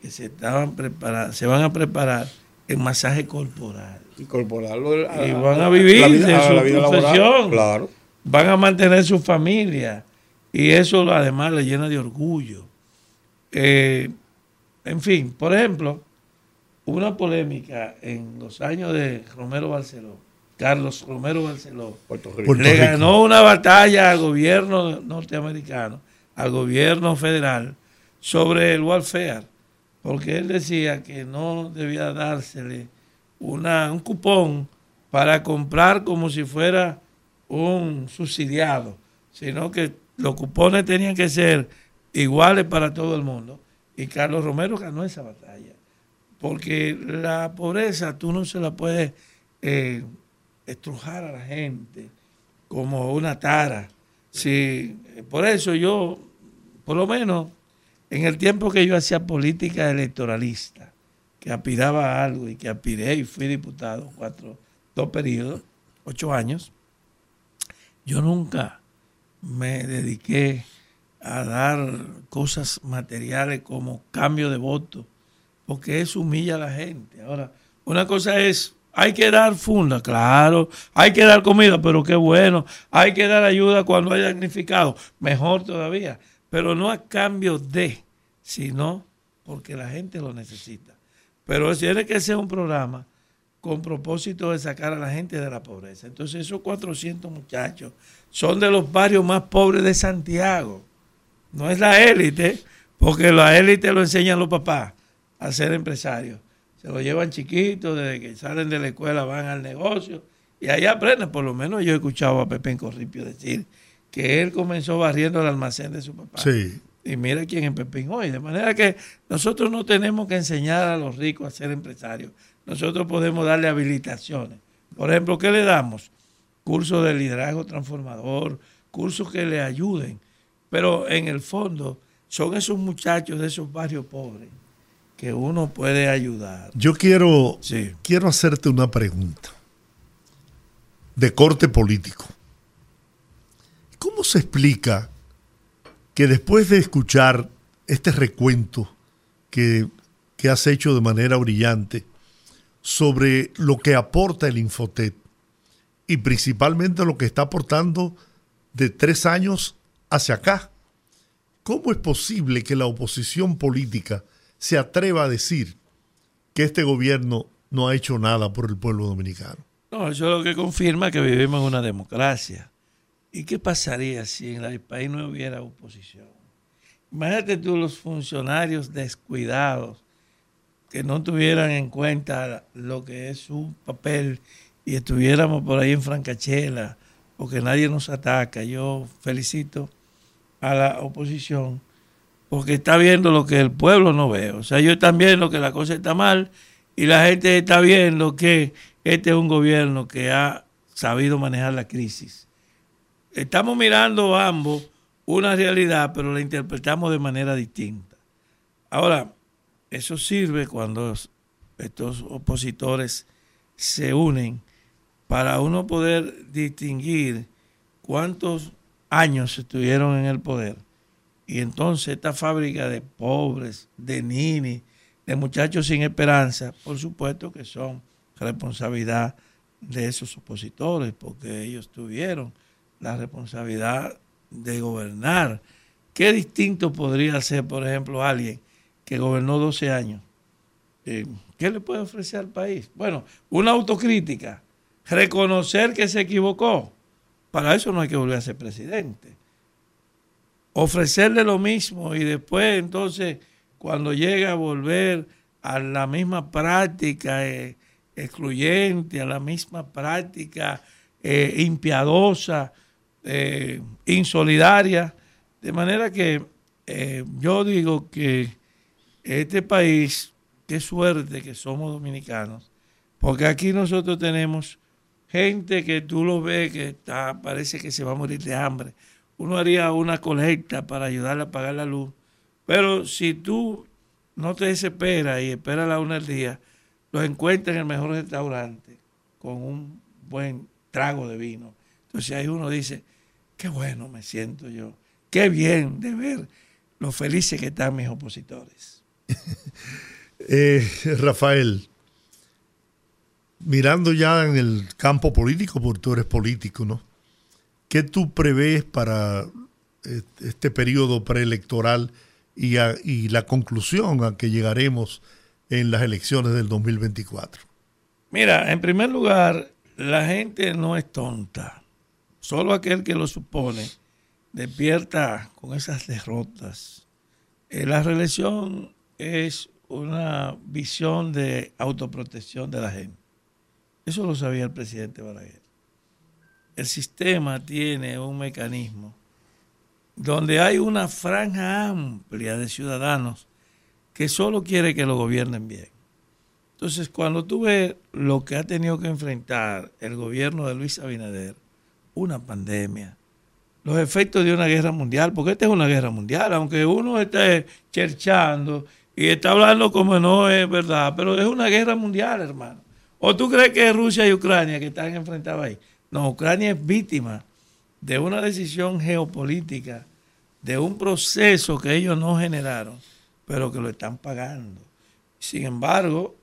que se estaban preparando, se van a preparar en masaje corporal. Y van a, vivir de su profesión. claro. Van a mantener su familia. Y eso además le llena de orgullo. Eh, en fin, por ejemplo, una polémica en los años de Romero Barceló, Carlos Romero Barceló, le ganó una batalla al gobierno norteamericano, al gobierno federal, sobre el welfare porque él decía que no debía dársele una, un cupón para comprar como si fuera un subsidiado, sino que los cupones tenían que ser iguales para todo el mundo. Y Carlos Romero ganó esa batalla, porque la pobreza tú no se la puedes eh, estrujar a la gente como una tara. Sí, por eso yo, por lo menos, en el tiempo que yo hacía política electoralista, que aspiraba a algo y que aspiré y fui diputado cuatro, dos periodos, ocho años, yo nunca me dediqué a dar cosas materiales como cambio de voto, porque eso humilla a la gente. Ahora, una cosa es, hay que dar funda, claro, hay que dar comida, pero qué bueno, hay que dar ayuda cuando haya significado, mejor todavía pero no a cambio de, sino porque la gente lo necesita. Pero tiene que ser un programa con propósito de sacar a la gente de la pobreza. Entonces esos 400 muchachos son de los barrios más pobres de Santiago. No es la élite, Porque la élite lo enseñan los papás a ser empresarios. Se lo llevan chiquitos, desde que salen de la escuela van al negocio y ahí aprenden. Por lo menos yo he escuchado a Pepe Corripio decir que él comenzó barriendo el almacén de su papá. Sí. Y mira quién es Pepín hoy. De manera que nosotros no tenemos que enseñar a los ricos a ser empresarios. Nosotros podemos darle habilitaciones. Por ejemplo, ¿qué le damos? Cursos de liderazgo transformador, cursos que le ayuden. Pero en el fondo son esos muchachos de esos barrios pobres que uno puede ayudar. Yo quiero, Sí. quiero hacerte una pregunta de corte político. ¿Cómo se explica que después de escuchar este recuento que, que has hecho de manera brillante sobre lo que aporta el Infotet y principalmente lo que está aportando de tres años hacia acá, ¿cómo es posible que la oposición política se atreva a decir que este gobierno no ha hecho nada por el pueblo dominicano? No, eso es lo que confirma que vivimos en una democracia. ¿Y qué pasaría si en el país no hubiera oposición? Imagínate tú los funcionarios descuidados que no tuvieran en cuenta lo que es su papel y estuviéramos por ahí en Francachela, porque nadie nos ataca. Yo felicito a la oposición porque está viendo lo que el pueblo no ve. O sea, ellos están viendo que la cosa está mal y la gente está viendo que este es un gobierno que ha sabido manejar la crisis. Estamos mirando ambos una realidad, pero la interpretamos de manera distinta. Ahora, eso sirve cuando estos opositores se unen para uno poder distinguir cuántos años estuvieron en el poder. Y entonces esta fábrica de pobres, de ninis, de muchachos sin esperanza, por supuesto que son responsabilidad de esos opositores, porque ellos tuvieron la responsabilidad de gobernar. ¿Qué distinto podría ser, por ejemplo, alguien que gobernó 12 años? Eh, ¿Qué le puede ofrecer al país? Bueno, una autocrítica, reconocer que se equivocó. Para eso no hay que volver a ser presidente. Ofrecerle lo mismo y después entonces cuando llega a volver a la misma práctica eh, excluyente, a la misma práctica eh, impiadosa, eh, insolidaria. De manera que eh, yo digo que este país, qué suerte que somos dominicanos, porque aquí nosotros tenemos gente que tú lo ves que está, parece que se va a morir de hambre. Uno haría una colecta para ayudarle a pagar la luz. Pero si tú no te desesperas y esperas la una al día, los encuentras en el mejor restaurante con un buen trago de vino. Entonces ahí uno dice, qué bueno me siento yo, qué bien de ver lo felices que están mis opositores. Eh, Rafael, mirando ya en el campo político, porque tú eres político, ¿no? ¿Qué tú prevés para eh, este periodo preelectoral y, la conclusión a que llegaremos en las elecciones del 2024? Mira, en primer lugar, la gente no es tonta. Solo aquel que lo supone despierta con esas derrotas. Eh, la reelección es una visión de autoprotección de la gente. Eso lo sabía el presidente Balaguer. El sistema tiene un mecanismo donde hay una franja amplia de ciudadanos que solo quiere que lo gobiernen bien. Entonces, cuando tú ves lo que ha tenido que enfrentar el gobierno de Luis Abinader, una pandemia, los efectos de una guerra mundial, porque esta es una guerra mundial, aunque uno esté cherchando y está hablando como no es verdad, pero es una guerra mundial, hermano. ¿O tú crees que es Rusia y Ucrania que están enfrentados ahí? No, Ucrania es víctima de una decisión geopolítica, de un proceso que ellos no generaron, pero que lo están pagando. Sin embargo,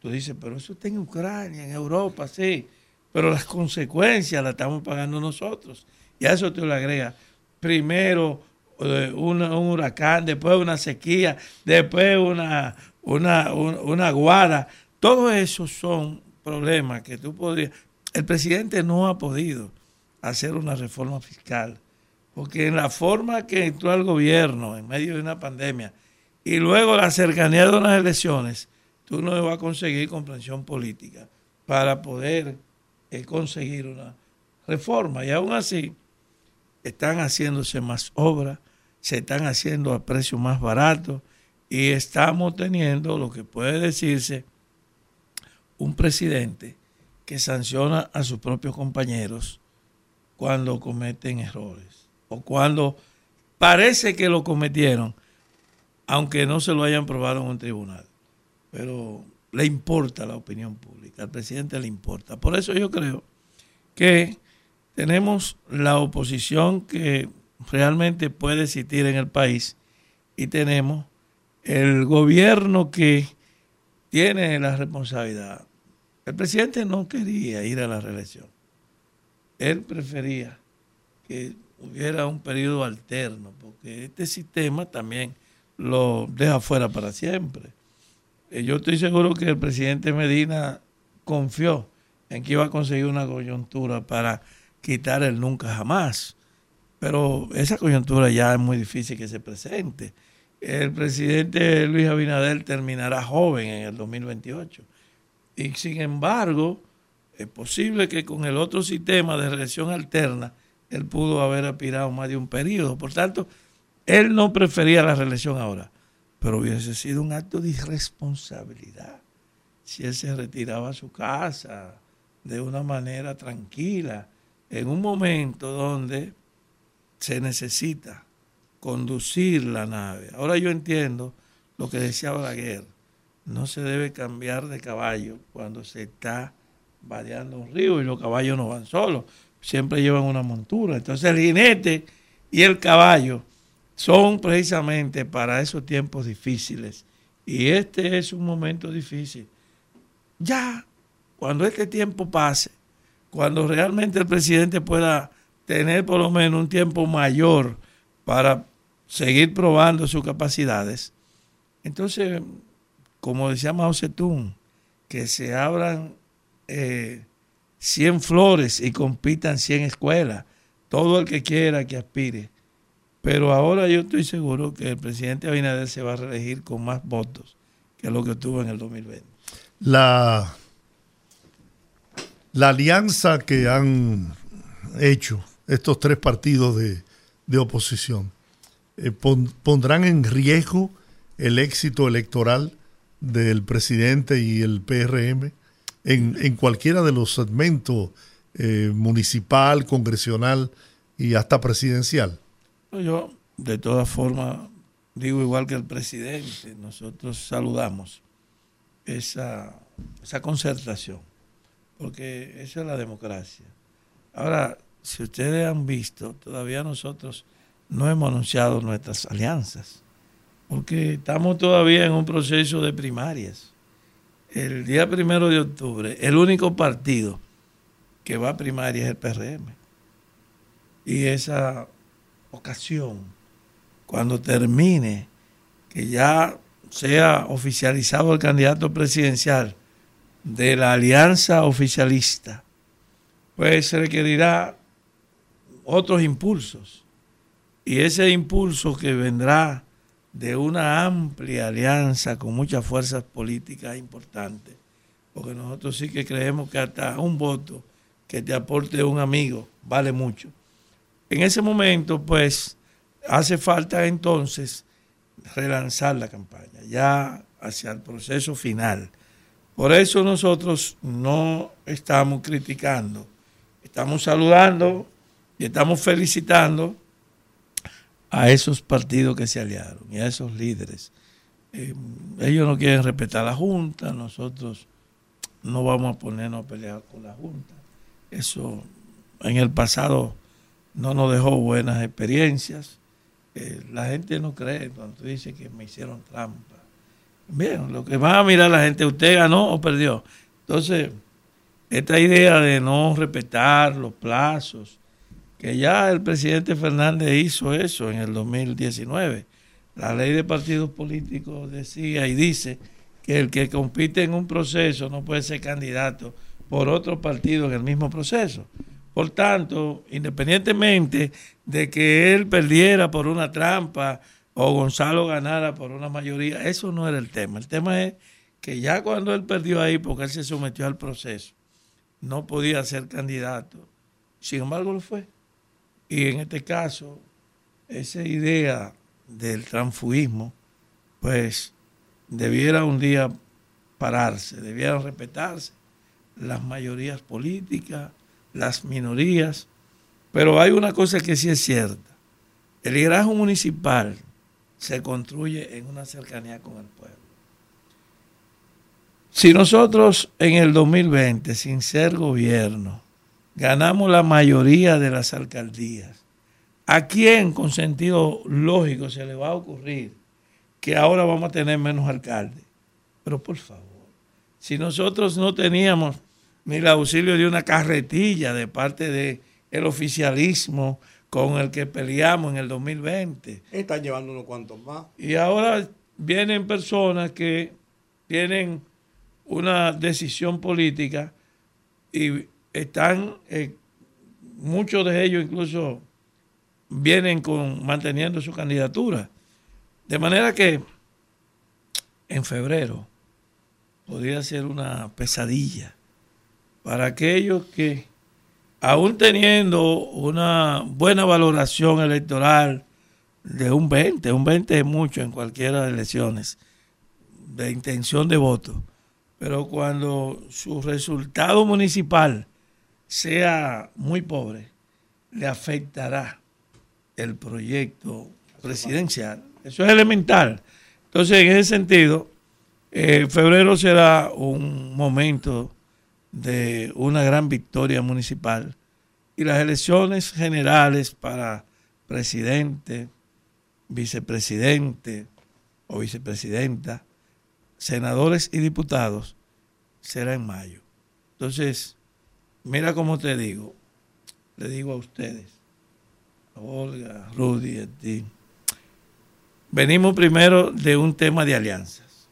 tú dices, pero eso está en Ucrania, en Europa, sí, pero las consecuencias las estamos pagando nosotros. Y a eso tú le agregas, primero eh, una- un huracán, después una sequía, después una, una, un- una guada. Todo esos son problemas que tú podrías... El presidente no ha podido hacer una reforma fiscal, porque en la forma que entró al gobierno en medio de una pandemia, y luego la cercanía de unas elecciones, tú no vas a conseguir comprensión política para poder eh, conseguir una reforma. Y aún así, están haciéndose más obras, se están haciendo a precios más baratos y estamos teniendo lo que puede decirse un presidente que sanciona a sus propios compañeros cuando cometen errores o cuando parece que lo cometieron, aunque no se lo hayan probado en un tribunal. Pero le importa la opinión pública, al presidente le importa. Por eso yo creo que tenemos la oposición que realmente puede existir en el país y tenemos el gobierno que tiene la responsabilidad. El presidente no quería ir a la reelección. Él prefería que hubiera un periodo alterno, porque este sistema también lo deja fuera para siempre. Eh, yo estoy seguro que el presidente Medina confió en que iba a conseguir una coyuntura para quitar el nunca jamás. Pero esa coyuntura ya es muy difícil que se presente el presidente Luis Abinader terminará joven en el 2028. Y sin embargo, es posible que con el otro sistema de reelección alterna, él pudo haber aspirado más de un periodo. Por tanto, él no prefería la reelección ahora, pero hubiese sido un acto de irresponsabilidad si él se retiraba a su casa de una manera tranquila, en un momento donde se necesita conducir la nave. Ahora yo entiendo lo que decía Balaguer. No se debe cambiar de caballo cuando se está vadeando un río y los caballos no van solos, siempre llevan una montura. Entonces el jinete y el caballo son precisamente para esos tiempos difíciles. Y este es un momento difícil. Ya, cuando este tiempo pase, cuando realmente el presidente pueda tener por lo menos un tiempo mayor para seguir probando sus capacidades. Entonces, como decía Mao Zedong, que se abran eh, 100 flores y compitan 100 escuelas, todo el que quiera que aspire. Pero ahora yo estoy seguro que el presidente Abinader se va a reelegir con más votos que lo que tuvo en el 2020. La, la alianza que han hecho estos tres partidos de, de oposición eh, pondrán en riesgo el éxito electoral del presidente y el PRM en, cualquiera de los segmentos eh, municipal, congresional y hasta presidencial. Yo, de todas formas, digo igual que el presidente, nosotros saludamos esa, esa concertación, porque esa es la democracia. Ahora, si ustedes han visto, todavía nosotros no hemos anunciado nuestras alianzas, porque estamos todavía en un proceso de primarias. El día primero de octubre, el único partido que va a primaria es el PRM. Y esa ocasión, cuando termine, que ya sea oficializado el candidato presidencial de la alianza oficialista, pues se requerirá otros impulsos y ese impulso que vendrá de una amplia alianza con muchas fuerzas políticas importantes, porque nosotros sí que creemos que hasta un voto que te aporte un amigo vale mucho. En ese momento, pues, hace falta entonces relanzar la campaña, ya hacia el proceso final. Por eso nosotros no estamos criticando, estamos saludando y estamos felicitando a esos partidos que se aliaron y a esos líderes. Eh, ellos no quieren respetar la Junta, nosotros no vamos a ponernos a pelear con la Junta. Eso en el pasado no nos dejó buenas experiencias. Eh, la gente no cree cuando tú dices que me hicieron trampa. Bien, lo que va a mirar la gente, usted ganó o perdió. Entonces, esta idea de no respetar los plazos, que ya el presidente Fernández hizo eso en el 2019. La ley de partidos políticos decía y dice que el que compite en un proceso no puede ser candidato por otro partido en el mismo proceso. Por tanto, independientemente de que él perdiera por una trampa o Gonzalo ganara por una mayoría. Eso no era el tema. El tema es que ya cuando él perdió ahí, porque él se sometió al proceso, no podía ser candidato. Sin embargo, lo fue. Y en este caso, esa idea del transfugismo, pues debiera un día pararse, debieran respetarse las mayorías políticas, las minorías, pero hay una cosa que sí es cierta. El liderazgo municipal se construye en una cercanía con el pueblo. Si nosotros en el 2020, sin ser gobierno, ganamos la mayoría de las alcaldías, ¿a quién con sentido lógico se le va a ocurrir que ahora vamos a tener menos alcaldes? Pero por favor, si nosotros no teníamos ni el auxilio de una carretilla de parte del el oficialismo con el que peleamos en el 2020. Están llevando unos cuantos más. Y ahora vienen personas que tienen una decisión política y están, eh, muchos de ellos incluso vienen con manteniendo su candidatura. De manera que en febrero podría ser una pesadilla para aquellos que, aún teniendo una buena valoración electoral de un 20, un 20 es mucho en cualquiera de elecciones, de intención de voto, pero cuando su resultado municipal sea muy pobre, le afectará el proyecto presidencial. Eso es elemental. Entonces, en ese sentido, eh, febrero será un momento de una gran victoria municipal y las elecciones generales para presidente, vicepresidente o vicepresidenta, senadores y diputados será en mayo. Entonces, mira cómo te digo, le digo a ustedes, a Olga, Rudy, a ti, venimos primero de un tema de alianzas.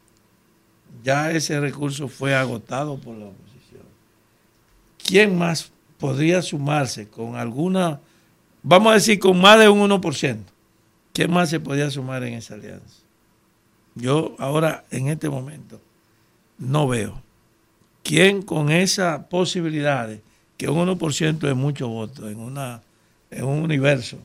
Ya ese recurso fue agotado por la ¿quién más podría sumarse con alguna, vamos a decir, con más de un 1%? ¿Quién más se podría sumar en esa alianza? Yo ahora, en este momento, no veo. ¿Quién con esa posibilidad de que un 1% es mucho voto en, una, en un universo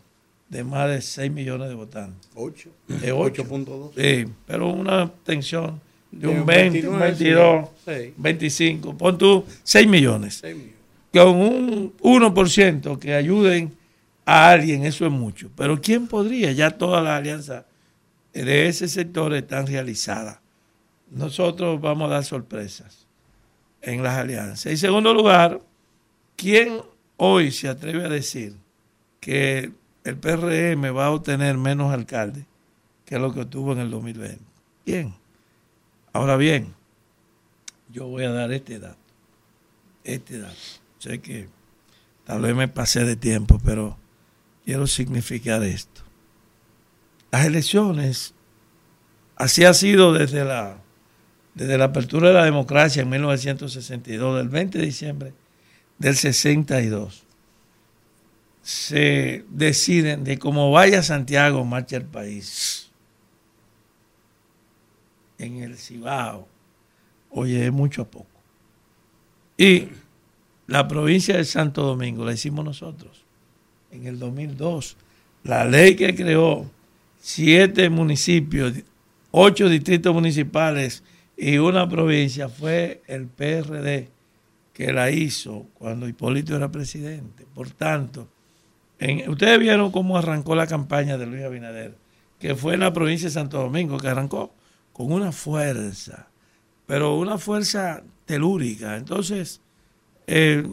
de más de 6 millones de votantes? 8. 8.2. Sí, pero una tensión de un 20, 22, 25, pon tú 6 millones. 6 millones. Con un 1% que ayuden a alguien, eso es mucho. Pero ¿quién podría? Ya todas las alianzas de ese sector están realizadas. Nosotros vamos a dar sorpresas en las alianzas. En segundo lugar, ¿quién hoy se atreve a decir que el PRM va a obtener menos alcaldes que lo que obtuvo en el 2020? ¿Quién? Ahora bien, yo voy a dar este dato. Este dato. Sé que tal vez me pasé de tiempo, pero quiero significar esto. Las elecciones, así ha sido desde la, desde la apertura de la democracia en 1962, del 20 de diciembre del 62. Se deciden de cómo vaya Santiago, marcha el país en el Cibao, oye, es mucho a poco. Y la provincia de Santo Domingo la hicimos nosotros en el 2002. La ley que creó siete municipios, ocho distritos municipales y una provincia fue el PRD que la hizo cuando Hipólito era presidente. Por tanto, ustedes vieron cómo arrancó la campaña de Luis Abinader, que fue en la provincia de Santo Domingo que arrancó con una fuerza, pero una fuerza telúrica. Entonces, eh,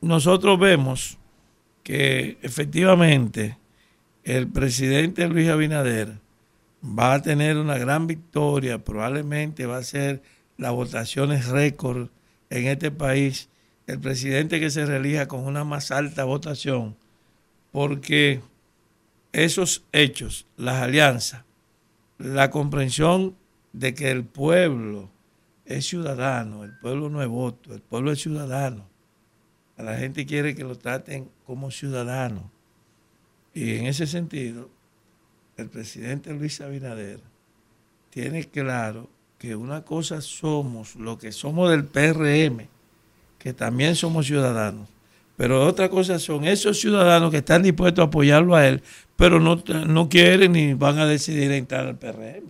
nosotros vemos que efectivamente el presidente Luis Abinader va a tener una gran victoria, probablemente va a ser las votaciones récord en este país, el presidente que se relija con una más alta votación, porque esos hechos, las alianzas, la comprensión de que el pueblo es ciudadano, el pueblo no es voto, el pueblo es ciudadano. La gente quiere que lo traten como ciudadano. Y en ese sentido, el presidente Luis Abinader tiene claro que una cosa somos, lo que somos del PRM, que también somos ciudadanos, pero otra cosa son esos ciudadanos que están dispuestos a apoyarlo a él, pero no, no quieren ni van a decidir entrar al PRM.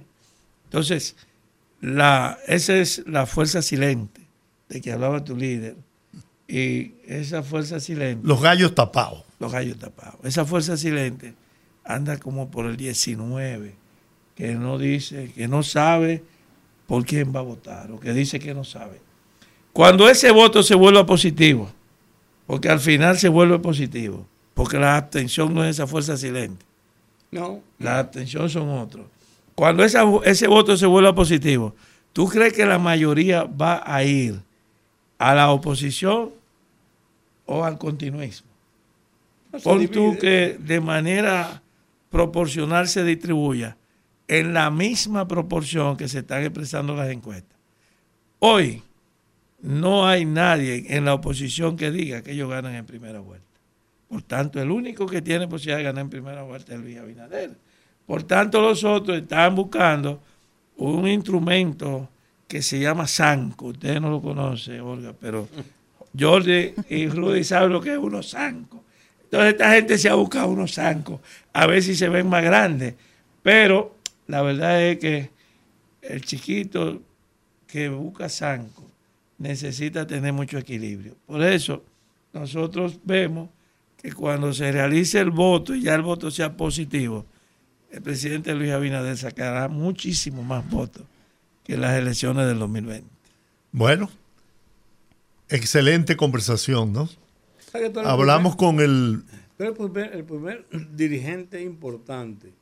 Entonces, la, esa es la fuerza silente de que hablaba tu líder. Y esa fuerza silente. Los gallos tapados. Los gallos tapados. Esa fuerza silente anda como por el 19, que no dice, que no sabe por quién va a votar, o que dice que no sabe. Cuando ese voto se vuelva positivo, porque al final se vuelve positivo, porque la abstención no es esa fuerza silente. No. La abstención son otros. Cuando ese voto se vuelva positivo, ¿tú crees que la mayoría va a ir a la oposición o al continuismo? Por tú que de manera proporcional se distribuya en la misma proporción que se están expresando las encuestas. Hoy no hay nadie en la oposición que diga que ellos ganan en primera vuelta. Por tanto, el único que tiene posibilidad de ganar en primera vuelta es Luis Abinader. Por tanto, los otros están buscando un instrumento que se llama Sanco. Usted no lo conoce, Olga, pero Jordi y Rudy saben lo que es uno Sanco. Entonces, esta gente se ha buscado unos Sanco a ver si se ven más grandes. Pero la verdad es que el chiquito que busca Sanco necesita tener mucho equilibrio. Por eso nosotros vemos que cuando se realice el voto y ya el voto sea positivo, el presidente Luis Abinader sacará muchísimo más votos que las elecciones del 2020. Bueno, excelente conversación, ¿no? Hablamos con el... el primer dirigente importante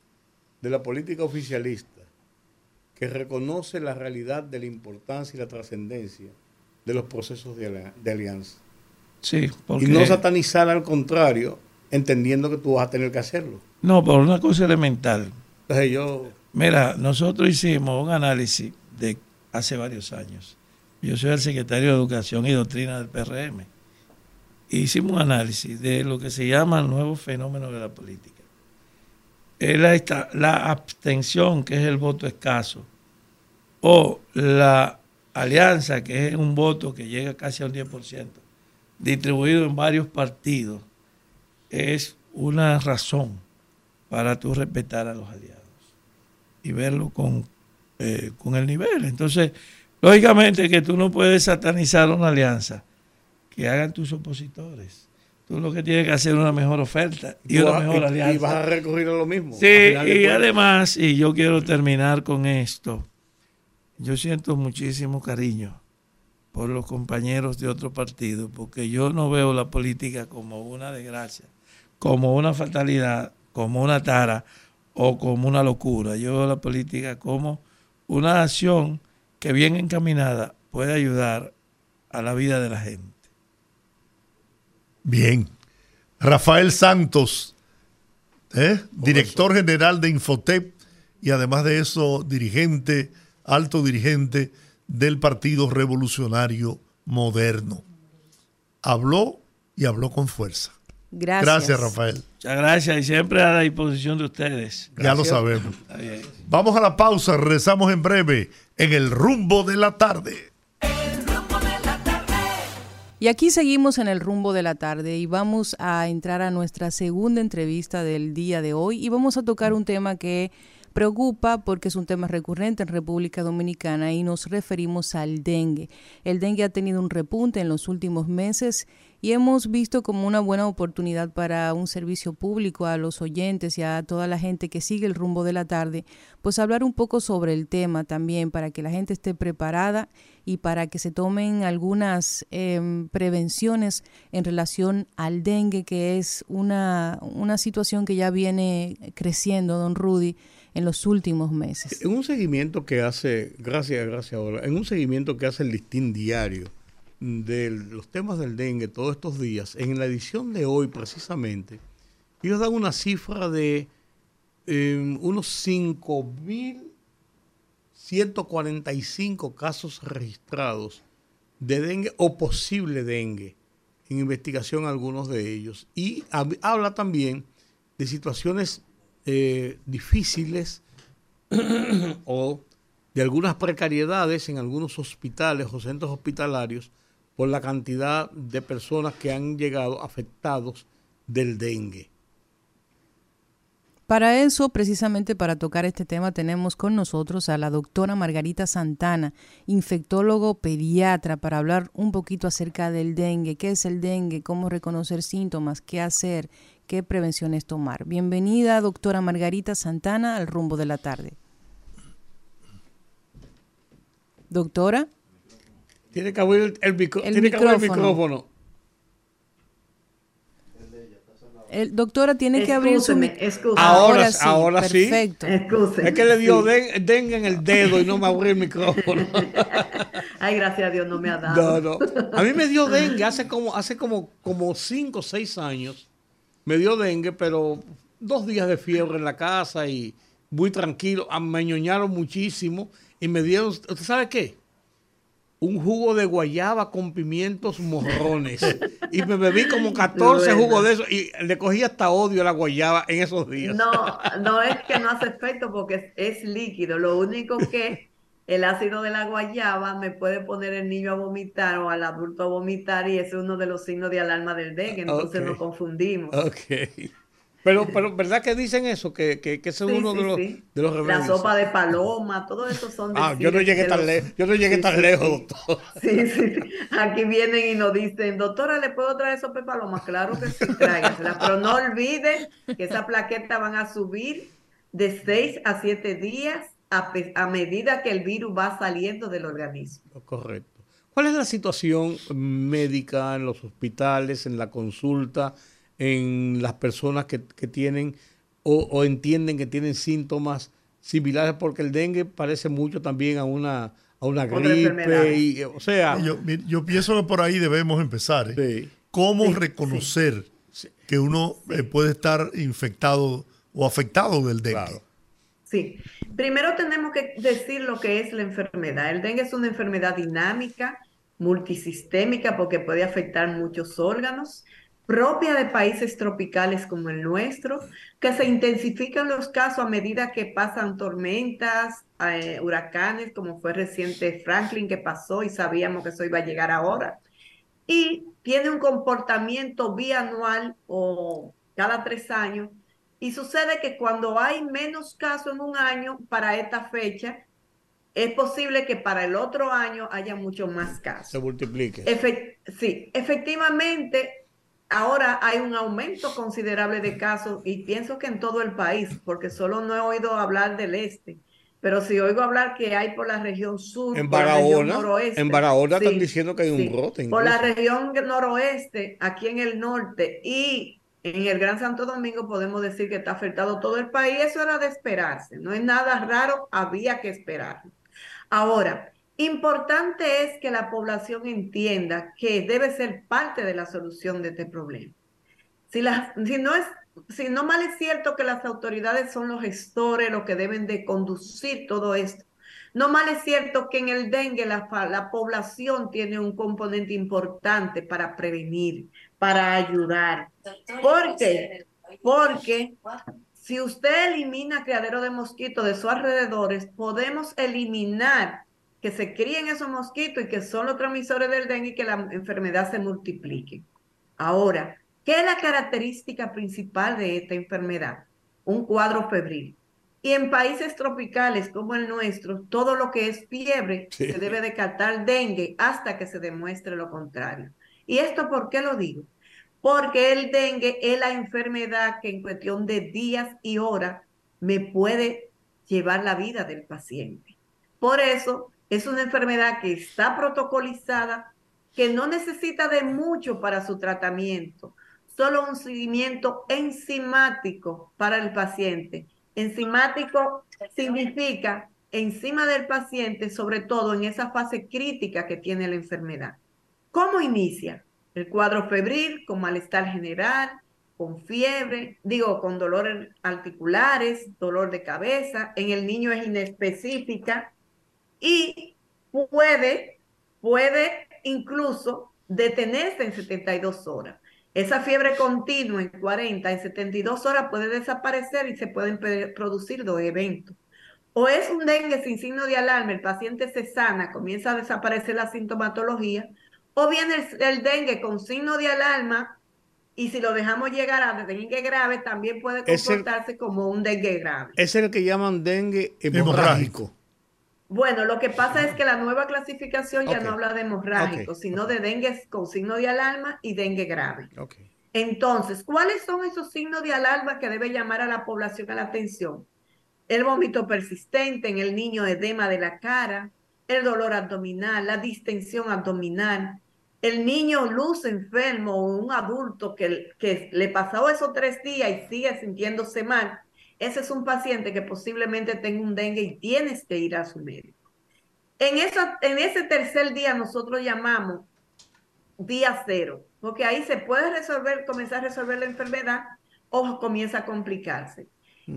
de la política oficialista que reconoce la realidad de la importancia y la trascendencia de los procesos de, alianza. Sí, porque... Y no satanizar al contrario, entendiendo que tú vas a tener que hacerlo. No, por una cosa elemental. Entonces yo... Mira, nosotros hicimos un análisis de hace varios años. Yo soy el secretario de Educación y Doctrina del PRM. Hicimos un análisis de lo que se llama el nuevo fenómeno de la política es la, abstención, que es el voto escaso, o la alianza, que es un voto que llega casi al 10%, distribuido en varios partidos, es una razón para tú respetar a los aliados y verlo con, eh, con el nivel. Entonces, lógicamente que tú no puedes satanizar una alianza que hagan tus opositores tú lo que tienes que hacer es una mejor oferta y, una mejor alianza. Y vas a recurrir a lo mismo. Sí, y además, y yo quiero terminar con esto, yo siento muchísimo cariño por los compañeros de otro partido, porque yo no veo la política como una desgracia, como una fatalidad, como una tara o como una locura. Yo veo la política como una acción que bien encaminada puede ayudar a la vida de la gente. Bien. Rafael Santos, ¿eh? director general de Infotep y además de eso, dirigente, alto dirigente del Partido Revolucionario Moderno. Habló y habló con fuerza. Gracias. Gracias, Rafael. Muchas gracias y siempre a la disposición de ustedes. Ya lo sabemos. Vamos a la pausa, regresamos en breve en el rumbo de la tarde. Y aquí seguimos en el rumbo de la tarde y vamos a entrar a nuestra segunda entrevista del día de hoy y vamos a tocar un tema que preocupa porque es un tema recurrente en República Dominicana y nos referimos al dengue. El dengue ha tenido un repunte en los últimos meses y hemos visto como una buena oportunidad para un servicio público a los oyentes y a toda la gente que sigue el rumbo de la tarde, pues hablar un poco sobre el tema también para que la gente esté preparada y para que se tomen algunas em, prevenciones en relación al dengue, que es una, una situación que ya viene creciendo, don Rudy, en los últimos meses. En un seguimiento que hace, gracias, gracias, ahora, en un seguimiento que hace el listín diario, de los temas del dengue todos estos días, en la edición de hoy precisamente, ellos dan una cifra de eh, unos 5.145 casos registrados de dengue o posible dengue, en investigación algunos de ellos. Y habla también de situaciones eh, difíciles o de algunas precariedades en algunos hospitales o centros hospitalarios por la cantidad de personas que han llegado afectados del dengue. Para eso, precisamente para tocar este tema, tenemos con nosotros a la doctora Margarita Santana, infectólogo pediatra, para hablar un poquito acerca del dengue, qué es el dengue, cómo reconocer síntomas, qué hacer, qué prevenciones tomar. Bienvenida, doctora Margarita Santana, al rumbo de la tarde. Doctora. Tiene que abrir el, tiene Que abrir el micrófono. El, doctora tiene que abrir su micrófono. Ahora, sí, ahora perfecto. sí. Es que le dio dengue en el dedo y no me abrió el micrófono. Ay, gracias a Dios no me ha dado. No, no. A mí me dio dengue hace como hace como como cinco o seis años. Me dio dengue, pero dos días de fiebre en la casa y muy tranquilo. Ah, me ñoñaron muchísimo y me dieron, ¿usted sabe qué? un jugo de guayaba con pimientos morrones. y me bebí como 14 jugos de eso y le cogí hasta odio a la guayaba en esos días. No, no es que no hace efecto porque es, líquido. Lo único que el ácido de la guayaba me puede poner el niño a vomitar o al adulto a vomitar y ese es uno de los signos de alarma del dengue. Entonces nos confundimos. Ok. Pero, pero ¿verdad que dicen eso? Que, que, que ese es uno de, los, de los remedios. La sopa de paloma, todo eso son Ah, yo no llegué tan, lejos, yo no llegué tan lejos, doctor. Sí, sí, sí. Aquí vienen y nos dicen, doctora, ¿le puedo traer sopa de paloma? Claro que sí, tráigasela. Pero no olviden que esa plaqueta van a subir de 6 a 7 días a, a medida que el virus va saliendo del organismo. Correcto. ¿Cuál es la situación médica en los hospitales, en la consulta? en las personas que, tienen o, entienden que tienen síntomas similares, porque el dengue parece mucho también a una, a una gripe. Y, o sea, yo, pienso que por ahí debemos empezar. ¿eh? ¿Cómo reconocer que uno eh, puede estar infectado o afectado del dengue? Sí, primero tenemos que decir lo que es la enfermedad. El dengue es una enfermedad dinámica, multisistémica, porque puede afectar muchos órganos propia de países tropicales como el nuestro, que se intensifican los casos a medida que pasan tormentas, eh, huracanes, como fue reciente Franklin que pasó y sabíamos que eso iba a llegar ahora. Y tiene un comportamiento bianual o cada tres años. Y sucede que cuando hay menos casos en un año para esta fecha, es posible que para el otro año haya mucho más casos. Se multiplique. sí, efectivamente, ahora hay un aumento considerable de casos y pienso que en todo el país, porque solo no he oído hablar del este. Pero si oigo hablar que hay por la región sur, en Barahona, noroeste, en Barahona están diciendo que hay un brote. Por la región noroeste, aquí en el norte y en el Gran Santo Domingo podemos decir que está afectado todo el país. Eso era de esperarse, no es nada raro, había que esperar. Ahora, Importante es que la población entienda que debe ser parte de la solución de este problema. Si, no es, si no mal es cierto que las autoridades son los gestores, los que deben de conducir todo esto, no mal es cierto que en el dengue la, la población tiene un componente importante para prevenir, para ayudar. ¿Por qué? Porque si usted elimina criadero de mosquitos de sus alrededores, podemos eliminar que se críen esos mosquitos y que son los transmisores del dengue y que la enfermedad se multiplique. Ahora, ¿qué es la característica principal de esta enfermedad? Un cuadro febril. Y en países tropicales como el nuestro, todo lo que es fiebre se debe descartar dengue hasta que se demuestre lo contrario. ¿Y esto por qué lo digo? Porque el dengue es la enfermedad que en cuestión de días y horas me puede llevar la vida del paciente. Por eso es una enfermedad que está protocolizada, que no necesita de mucho para su tratamiento, solo un seguimiento enzimático para el paciente. Enzimático significa encima del paciente, sobre todo en esa fase crítica que tiene la enfermedad. ¿Cómo inicia? El cuadro febril con malestar general, con fiebre, digo, con dolores articulares, dolor de cabeza. En el niño es inespecífica, y puede, puede incluso detenerse en 72 horas. Esa fiebre continua en 40, en 72 horas puede desaparecer y se pueden producir dos eventos. O es un dengue sin signo de alarma, el paciente se sana, comienza a desaparecer la sintomatología, o bien el, dengue con signo de alarma y si lo dejamos llegar a dengue grave, también puede comportarse como un dengue grave. Es el que llaman dengue hemorrágico. Bueno, lo que pasa es que la nueva clasificación ya no habla de hemorrágico, sino de dengue con signo de alarma y dengue grave. Entonces, ¿cuáles son esos signos de alarma que debe llamar a la población a la atención? el vómito persistente en el niño, edema de la cara, el dolor abdominal, la distensión abdominal, el niño luz enfermo o un adulto que, que le pasó esos tres días y sigue sintiéndose mal, ese es un paciente que posiblemente tenga un dengue y tienes que ir a su médico. En, en ese tercer día nosotros llamamos día cero, porque ahí se puede resolver, comenzar a resolver la enfermedad o comienza a complicarse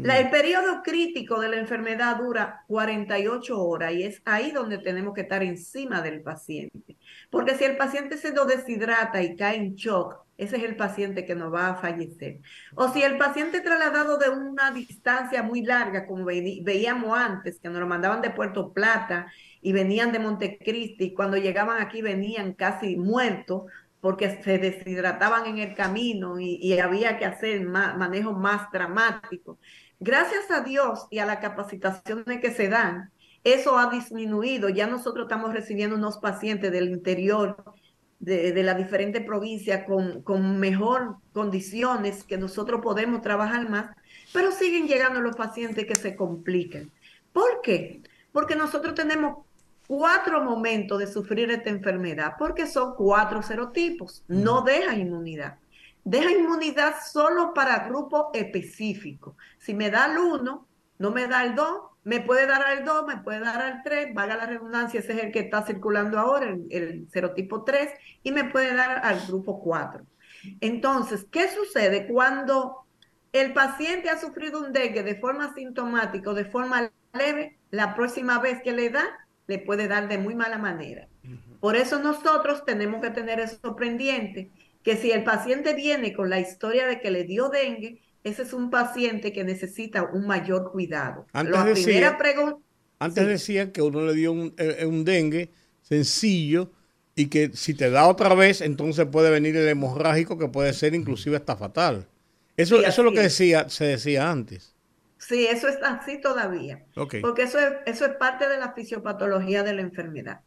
el periodo crítico de la enfermedad dura 48 horas y es ahí donde tenemos que estar encima del paciente. Porque si el paciente se deshidrata y cae en shock, ese es el paciente que nos va a fallecer. O si el paciente trasladado de una distancia muy larga, como veíamos antes, que nos lo mandaban de Puerto Plata y venían de Montecristi, y cuando llegaban aquí venían casi muertos, porque se deshidrataban en el camino y, había que hacer manejo más dramático. Gracias a Dios y a la capacitación que se dan, eso ha disminuido. Ya nosotros estamos recibiendo unos pacientes del interior de, de la diferente provincia con, con mejor condiciones que nosotros podemos trabajar más, pero siguen llegando los pacientes que se complican. ¿Por qué? Porque nosotros tenemos cuatro momentos de sufrir esta enfermedad, porque son cuatro serotipos, no deja inmunidad. Deja inmunidad solo para grupos específicos. Si me da el 1, no me da el 2, me puede dar al 2, me puede dar al 3, vaga la redundancia, ese es el que está circulando ahora, el, el serotipo 3, y me puede dar al grupo 4. Entonces, ¿qué sucede cuando el paciente ha sufrido un dengue de forma sintomática o de forma leve? La próxima vez que le da, le puede dar de muy mala manera. Por eso nosotros tenemos que tener eso pendiente que si el paciente viene con la historia de que le dio dengue, ese es un paciente que necesita un mayor cuidado. Antes, decía, antes decían que uno le dio un, eh, un, dengue sencillo y que si te da otra vez, entonces puede venir el hemorrágico que puede ser inclusive hasta fatal. Eso, eso es lo que decía, se decía antes. Sí, eso está así todavía. Porque eso es, eso es parte de la fisiopatología de la enfermedad.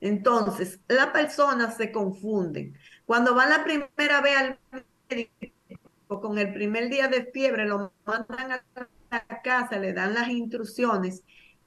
Entonces, las personas se confunden. Cuando van la primera vez al médico con el primer día de fiebre, lo mandan a la casa, le dan las instrucciones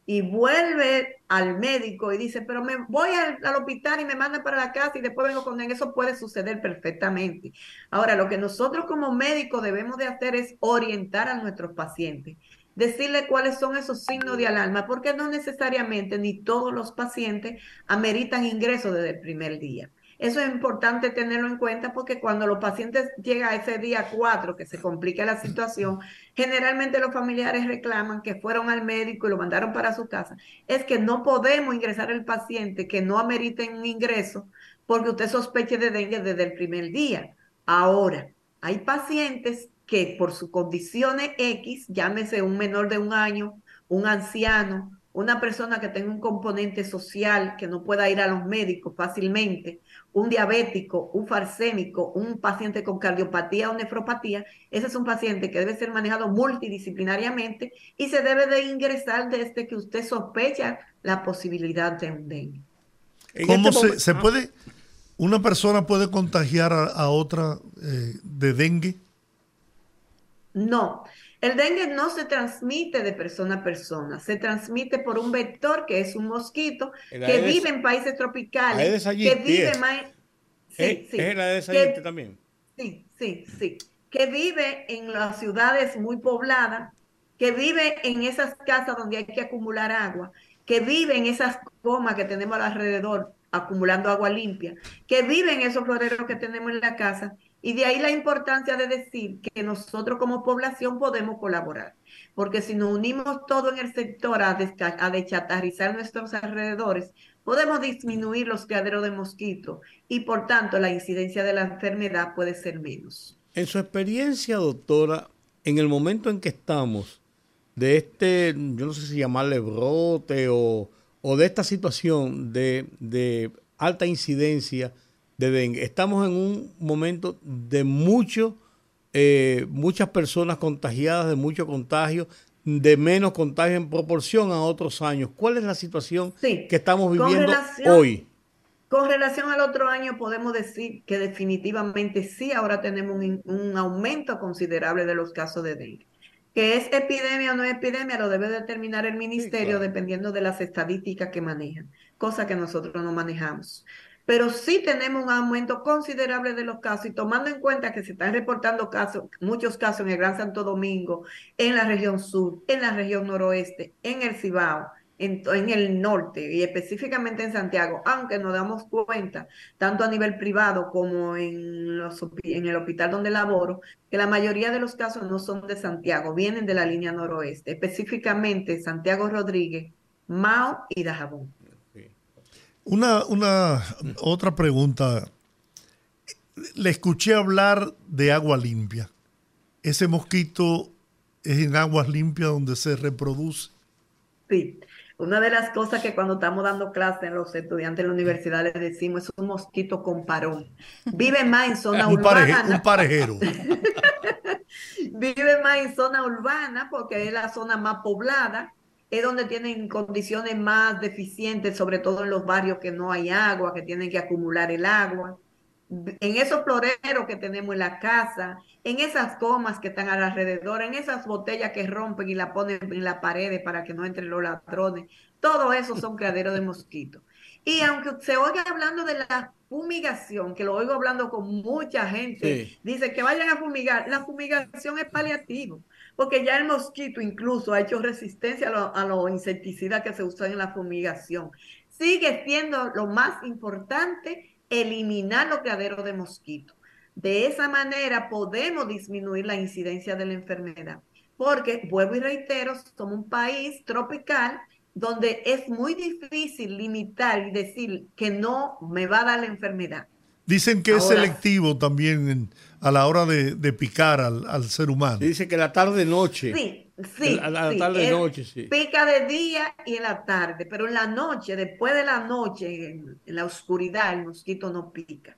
y vuelve al médico y dice, pero me voy al, hospital y me mandan para la casa y después vengo con él. Eso puede suceder perfectamente. Ahora, lo que nosotros como médicos debemos de hacer es orientar a nuestros pacientes, decirle cuáles son esos signos de alarma, porque no necesariamente ni todos los pacientes ameritan ingreso desde el primer día. Eso es importante tenerlo en cuenta porque cuando los pacientes llegan a ese día 4 que se complica la situación, generalmente los familiares reclaman que fueron al médico y lo mandaron para su casa. Es que no podemos ingresar al paciente que no amerite un ingreso porque usted sospeche de dengue desde el primer día. Ahora, hay pacientes que por sus condiciones X, llámese un menor de un año, un anciano, una persona que tenga un componente social que no pueda ir a los médicos fácilmente, un diabético, un farsémico, un paciente con cardiopatía o nefropatía, ese es un paciente que debe ser manejado multidisciplinariamente y se debe de ingresar desde que usted sospecha la posibilidad de un dengue. ¿Cómo este se, puede, una persona puede contagiar a, otra eh, de dengue? No, el dengue no se transmite de persona a persona, se transmite por un vector que es un mosquito que vive en países tropicales, que vive más... Sí, sí, ¿Es el Aedes también? Sí, sí, sí. Que vive en las ciudades muy pobladas, que vive en esas casas donde hay que acumular agua, que vive en esas comas que tenemos alrededor acumulando agua limpia, que vive en esos floreros que tenemos en la casa y de ahí la importancia de decir que nosotros como población podemos colaborar, porque si nos unimos todo en el sector a, a deschatarrizar nuestros alrededores, podemos disminuir los criaderos de mosquito y por tanto la incidencia de la enfermedad puede ser menos. En su experiencia, doctora, en el momento en que estamos de este, yo no sé si llamarle brote o, de esta situación de, de alta incidencia de dengue, estamos en un momento de mucho eh, muchas personas contagiadas, de mucho contagio, de menos contagio en proporción a otros años. ¿Cuál es la situación que estamos viviendo hoy? Con relación al otro año, podemos decir que definitivamente sí, ahora tenemos un, aumento considerable de los casos de dengue. Que es epidemia o no epidemia lo debe determinar el ministerio dependiendo de las estadísticas que manejan, cosa que nosotros no manejamos pero sí tenemos un aumento considerable de los casos y tomando en cuenta que se están reportando casos, muchos casos en el Gran Santo Domingo, en la región sur, en la región noroeste, en el Cibao, en, el norte y específicamente en Santiago, aunque nos damos cuenta, tanto a nivel privado como en, los, en el hospital donde laboro, que la mayoría de los casos no son de Santiago, vienen de la línea noroeste, específicamente Santiago Rodríguez, Mao y Dajabón. Una, una otra pregunta. Le escuché hablar de agua limpia. ¿Ese mosquito es en aguas limpias donde se reproduce? Sí. Una de las cosas que cuando estamos dando clases en los estudiantes de la universidad les decimos es un mosquito con parón. Vive más en zona urbana. un parejero. Vive más en zona urbana porque es la zona más poblada es donde tienen condiciones más deficientes, sobre todo en los barrios que no hay agua, que tienen que acumular el agua. En esos floreros que tenemos en la casa, en esas comas que están alrededor, en esas botellas que rompen y la ponen en la pared para que no entren los ladrones, todo eso son criaderos de mosquitos. Y aunque se oiga hablando de la fumigación, que lo oigo hablando con mucha gente, dice que vayan a fumigar, la fumigación es paliativo porque ya el mosquito incluso ha hecho resistencia a los insecticidas que se usan en la fumigación. Sigue siendo lo más importante eliminar los criaderos de mosquito. De esa manera podemos disminuir la incidencia de la enfermedad, porque, vuelvo y reitero, somos un país tropical donde es muy difícil limitar y decir que no me va a dar la enfermedad. Dicen que es selectivo también a la hora de, picar al, ser humano. Dice que la tarde-noche. Sí, sí. La, tarde-noche, sí. Pica de día y en la tarde, pero en la noche, después de la noche, en, la oscuridad, el mosquito no pica.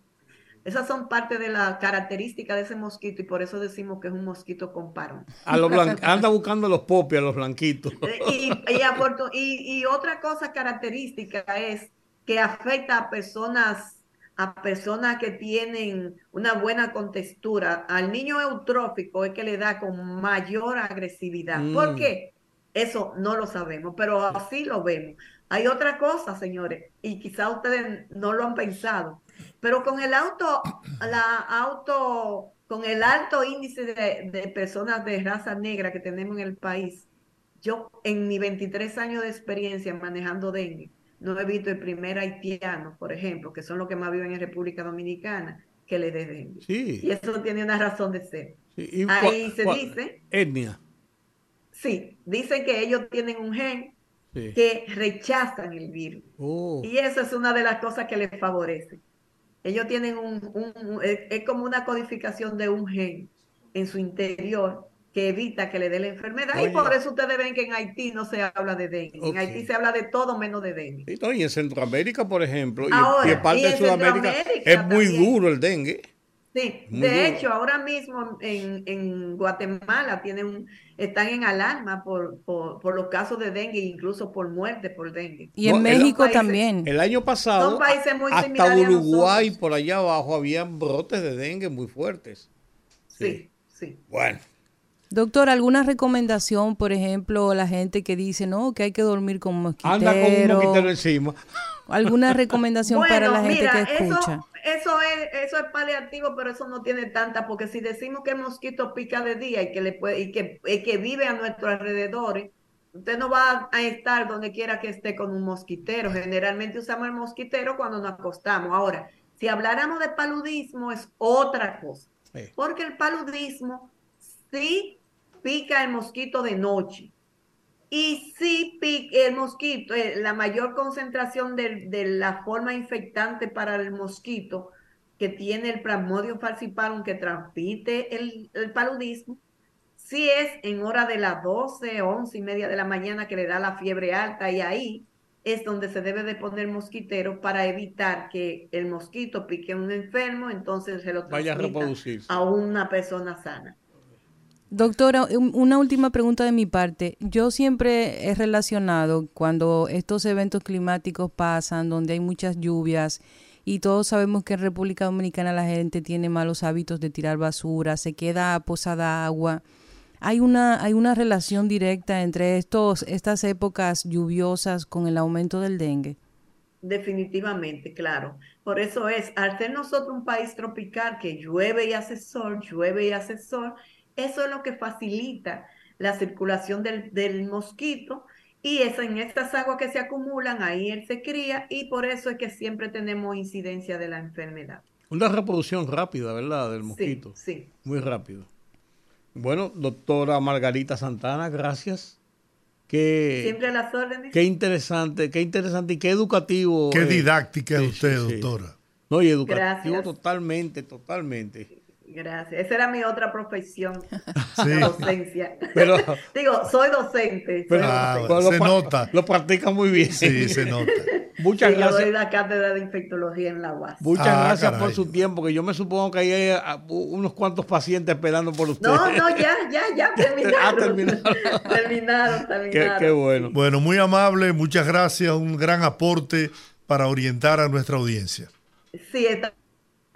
Esas son parte de la característica de ese mosquito y por eso decimos que es un mosquito con parón. A los anda buscando los popis a los blanquitos. y, y, y otra cosa característica es que afecta a personas a personas que tienen una buena contextura, al niño eutrófico es que le da con mayor agresividad. ¿Por mm. qué? Eso no lo sabemos, pero así lo vemos. Hay otra cosa, señores, y quizá ustedes no lo han pensado, pero con el auto, la auto, con el alto índice de, de personas de raza negra que tenemos en el país, yo en mis 23 años de experiencia manejando dengue, no he visto el primer haitiano, por ejemplo, que son los que más viven en República Dominicana, que le dé Sí. Y eso tiene una razón de ser. Ahí se dice... Etnia. Sí, dicen que ellos tienen un gen que rechazan el virus. Oh. Y eso es una de las cosas que les favorece. Ellos tienen un, es como una codificación de un gen en su interior que evita que le dé la enfermedad. y por eso ustedes ven que en Haití no se habla de dengue. En Haití se habla de todo menos de dengue. Y, en Centroamérica, por ejemplo, y, en parte de Sudamérica es muy duro el dengue. Sí, de hecho, ahora mismo en, Guatemala tienen están en alarma por, por, los casos de dengue, incluso por muerte por dengue. Y en México también. El año pasado, hasta Uruguay, por allá abajo, había brotes de dengue muy fuertes. sí. sí. Bueno. Doctor, ¿alguna recomendación, por ejemplo, la gente que dice, no, que hay que dormir con mosquitero? Anda con un mosquitero encima. ¿Alguna recomendación para la gente que escucha? Eso, es, eso es paliativo, pero eso no tiene tanta, porque si decimos que el mosquito pica de día y que, le puede, y que, que vive a nuestros alrededores, usted no va a estar donde quiera que esté con un mosquitero. Generalmente usamos el mosquitero cuando nos acostamos. Ahora, si habláramos de paludismo, es otra cosa. Porque el paludismo sí pica el mosquito de noche. Y sí, el mosquito, eh, la mayor concentración de, la forma infectante para el mosquito que tiene el Plasmodium falciparum que transmite el, el paludismo, sí es en hora de las 12, 11 y media de la mañana que le da la fiebre alta y ahí es donde se debe de poner mosquitero para evitar que el mosquito pique a un enfermo, entonces se lo vaya a, a una persona sana. Doctora, una última pregunta de mi parte. Yo siempre he relacionado cuando estos eventos climáticos pasan, donde hay muchas lluvias, y todos sabemos que en República Dominicana la gente tiene malos hábitos de tirar basura, se queda posada agua. ¿Hay una, ¿Hay una relación directa entre estos, estas épocas lluviosas con el aumento del dengue? Definitivamente, claro. Por eso es, al ser nosotros un país tropical que llueve y hace sol, llueve y hace sol, eso es lo que facilita la circulación del, del mosquito y es en estas aguas que se acumulan, ahí él se cría y por eso es que siempre tenemos incidencia de la enfermedad. Una reproducción rápida, ¿verdad? Del mosquito. Sí, sí. Muy rápido. Bueno, doctora Margarita Santana, gracias. Qué, Siempre a las órdenes. Qué interesante, qué interesante y qué educativo. Qué didáctica es usted, doctora. No, y educativo totalmente, totalmente. Gracias. Esa era mi otra profesión, la docencia. Digo, soy docente. Ah, se nota. Lo practica muy bien. Sí, se nota. Muchas gracias. Yo doy la cátedra de infectología en la UAS. Muchas ah, gracias por su tiempo, que yo me supongo que hay ah, unos cuantos pacientes esperando por usted. No, no, ya, ya, ya, terminaron. terminaron. terminaron, terminaron. Qué, bueno. Bueno, muy amable, muchas gracias, un gran aporte para orientar a nuestra audiencia. Sí, está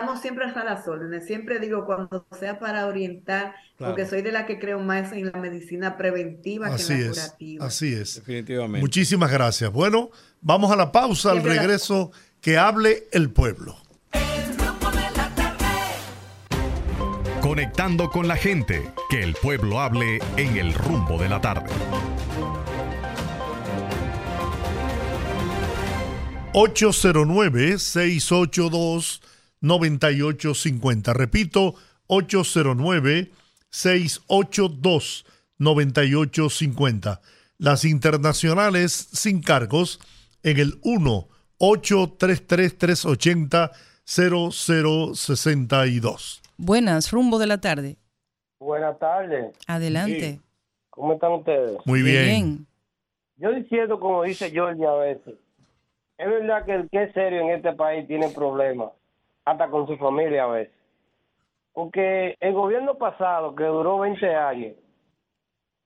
estamos siempre a las órdenes. Siempre digo cuando sea para orientar, porque soy de la que creo más en la medicina preventiva así que en la curativa. Así es. Definitivamente. Muchísimas gracias. Bueno, vamos a la pausa, al regreso, que hable el pueblo. Conectando con la gente, que el pueblo hable en el rumbo de la tarde. 809 682 9850. Repito, 809-682-9850. Las internacionales sin cargos en el 1-833-380-0062. Buenas, rumbo de la tarde. Buenas tardes. Adelante. ¿Cómo están ustedes? Muy bien. Yo diciendo, como dice George a veces, es verdad que el que es serio en este país tiene problemas hasta con su familia a veces. Porque el gobierno pasado, que duró 20 años,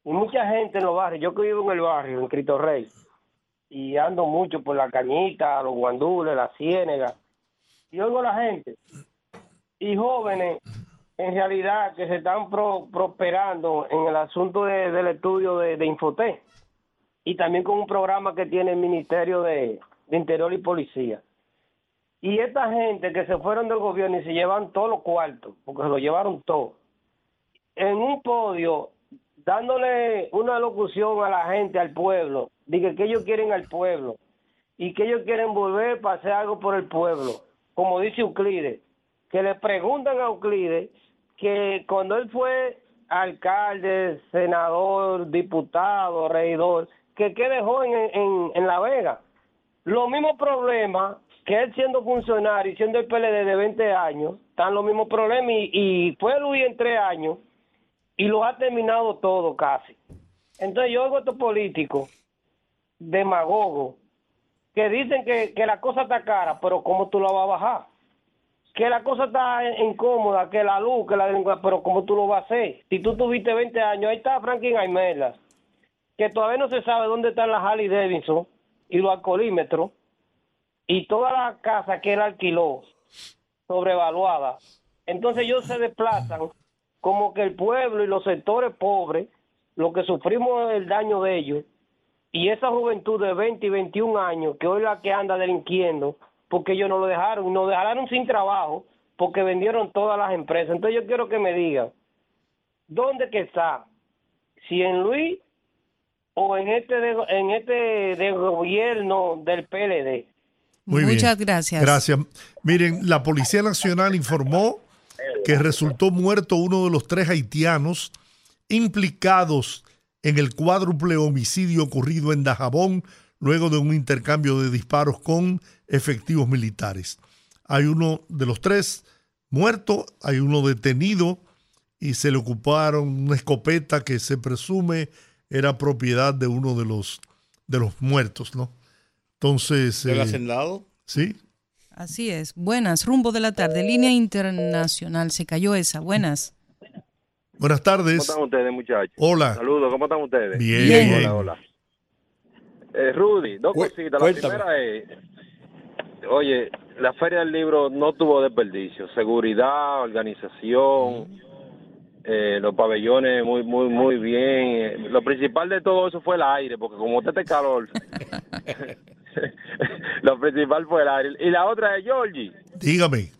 y mucha gente en los barrios, yo que vivo en el barrio, en Cristo Rey, y ando mucho por la cañita, los guandules, la ciénega, y oigo a la gente, y jóvenes, en realidad, que se están prosperando en el asunto del estudio de, de y también con un programa que tiene el Ministerio de Interior y Policía. Y esta gente que se fueron del gobierno y se llevan todos los cuartos, porque se lo llevaron todo, en un podio, dándole una locución a la gente, al pueblo, dije que ellos quieren al pueblo y que ellos quieren volver para hacer algo por el pueblo, como dice Euclides, que le preguntan a Euclides que cuando él fue alcalde, senador, diputado, regidor, que qué dejó en, en, en La Vega. Los mismos problemas que él siendo funcionario y siendo el PLD de 20 años, están los mismos problemas y, fue Luis en tres años y lo ha terminado todo casi. Entonces yo oigo a estos políticos demagogos que dicen que, la cosa está cara, pero ¿cómo tú la vas a bajar? Que la cosa está incómoda, que la luz, que la pero ¿cómo tú lo vas a hacer? Si tú tuviste 20 años, ahí está Franklin Aymerla, que todavía no se sabe dónde están las Harley Davidson y los alcoholímetros, y toda la casa que él alquiló sobrevaluada. Entonces ellos se desplazan como que el pueblo y los sectores pobres, lo que sufrimos el daño de ellos, y esa juventud de 20 y 21 años, que hoy la que anda delinquiendo, porque ellos no lo dejaron, nos dejaron sin trabajo, porque vendieron todas las empresas. Entonces yo quiero que me digan, ¿dónde que está? Si en Luis o en este en este de gobierno del PLD. Muchas gracias. Gracias. Miren, la Policía Nacional informó que resultó muerto uno de los tres haitianos implicados en el cuádruple homicidio ocurrido en Dajabón luego de un intercambio de disparos con efectivos militares. Hay uno de los tres muerto, hay uno detenido y se le ocuparon una escopeta que se presume era propiedad de uno de los de los muertos, ¿no? Entonces, ¿El eh, hacendado? sí, Así es. Buenas, rumbo de la tarde, línea internacional. Se cayó esa. Buenas. buenas ¿Cómo tardes. están ustedes, muchachos? Hola. Saludos, ¿cómo están ustedes? Bien. Hola, hola. Eh, Rudy, dos cositas. La cuéntame. primera es, oye, la Feria del Libro no tuvo desperdicio. Seguridad, organización, eh, los pabellones muy, muy, muy bien. Eh, Lo principal de todo eso fue el aire, porque como usted está calor, lo principal fue el aire. Y la otra es Georgie. Dígame.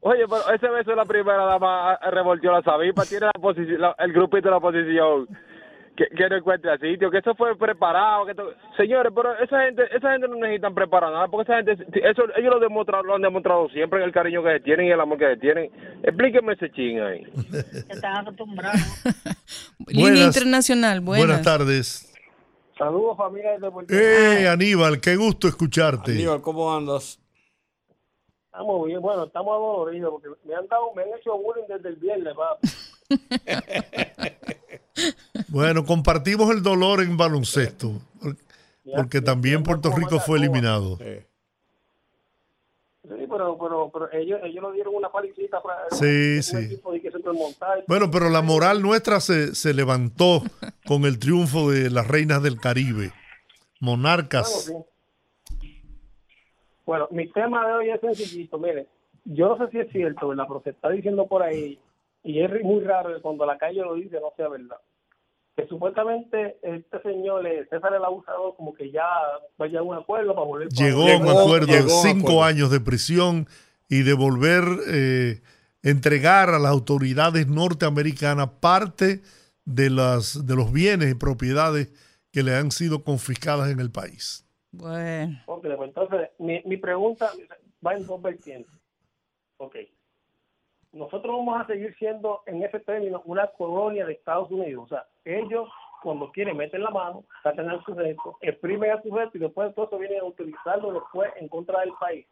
Oye, pero ese beso de la primera dama revolvió la sabipa, tiene la posición, la- el grupito de la oposición que, que no encuentra sitio, que eso fue preparado, que to- señores, pero esa gente, esa gente no necesitan preparar nada, porque esa gente, eso ellos lo, demostraron, lo han demostrado siempre en el cariño que se tienen y el amor que se tienen. Explíqueme ese ching ahí. Están acostumbrados. línea Buenas- internacional. Buenas. Buenas tardes. Saludos, familia de Puerto Rico. Eh, Aníbal, qué gusto escucharte. Aníbal, ¿cómo andas? Estamos bien, bueno, estamos adoloridos porque me han dado, me han hecho bullying desde el viernes, papi. Bueno, compartimos el dolor en baloncesto, por- porque también Puerto Rico fue eliminado. Sí, pero, pero, pero ellos, ellos nos dieron una palicita para Sí, un sí. equipo Bueno, pero la moral nuestra se, se levantó con el triunfo de las reinas del Caribe, Bueno, monarcas. sí. Bueno, mi tema de hoy es sencillito, mire, yo no sé si es cierto, ¿verdad? Pero se está diciendo por ahí, y es muy raro que cuando la calle lo dice no sea verdad, que supuestamente este señor eh, César el abusador como que ya vaya a un acuerdo para volver Llegó a un acuerdo de cinco acuerdo. años de prisión y devolver, eh, entregar a las autoridades norteamericanas parte de, las, de los bienes y propiedades que le han sido confiscadas en el país. Bueno. Ok, pues entonces, mi, mi pregunta va en dos vertientes. Ok. Nosotros vamos a seguir siendo, en ese término, una colonia de Estados Unidos. O sea, ellos, cuando quieren, meten la mano, sacan al sujeto, exprimen al sujeto y después de todo eso vienen a utilizarlo después en contra del país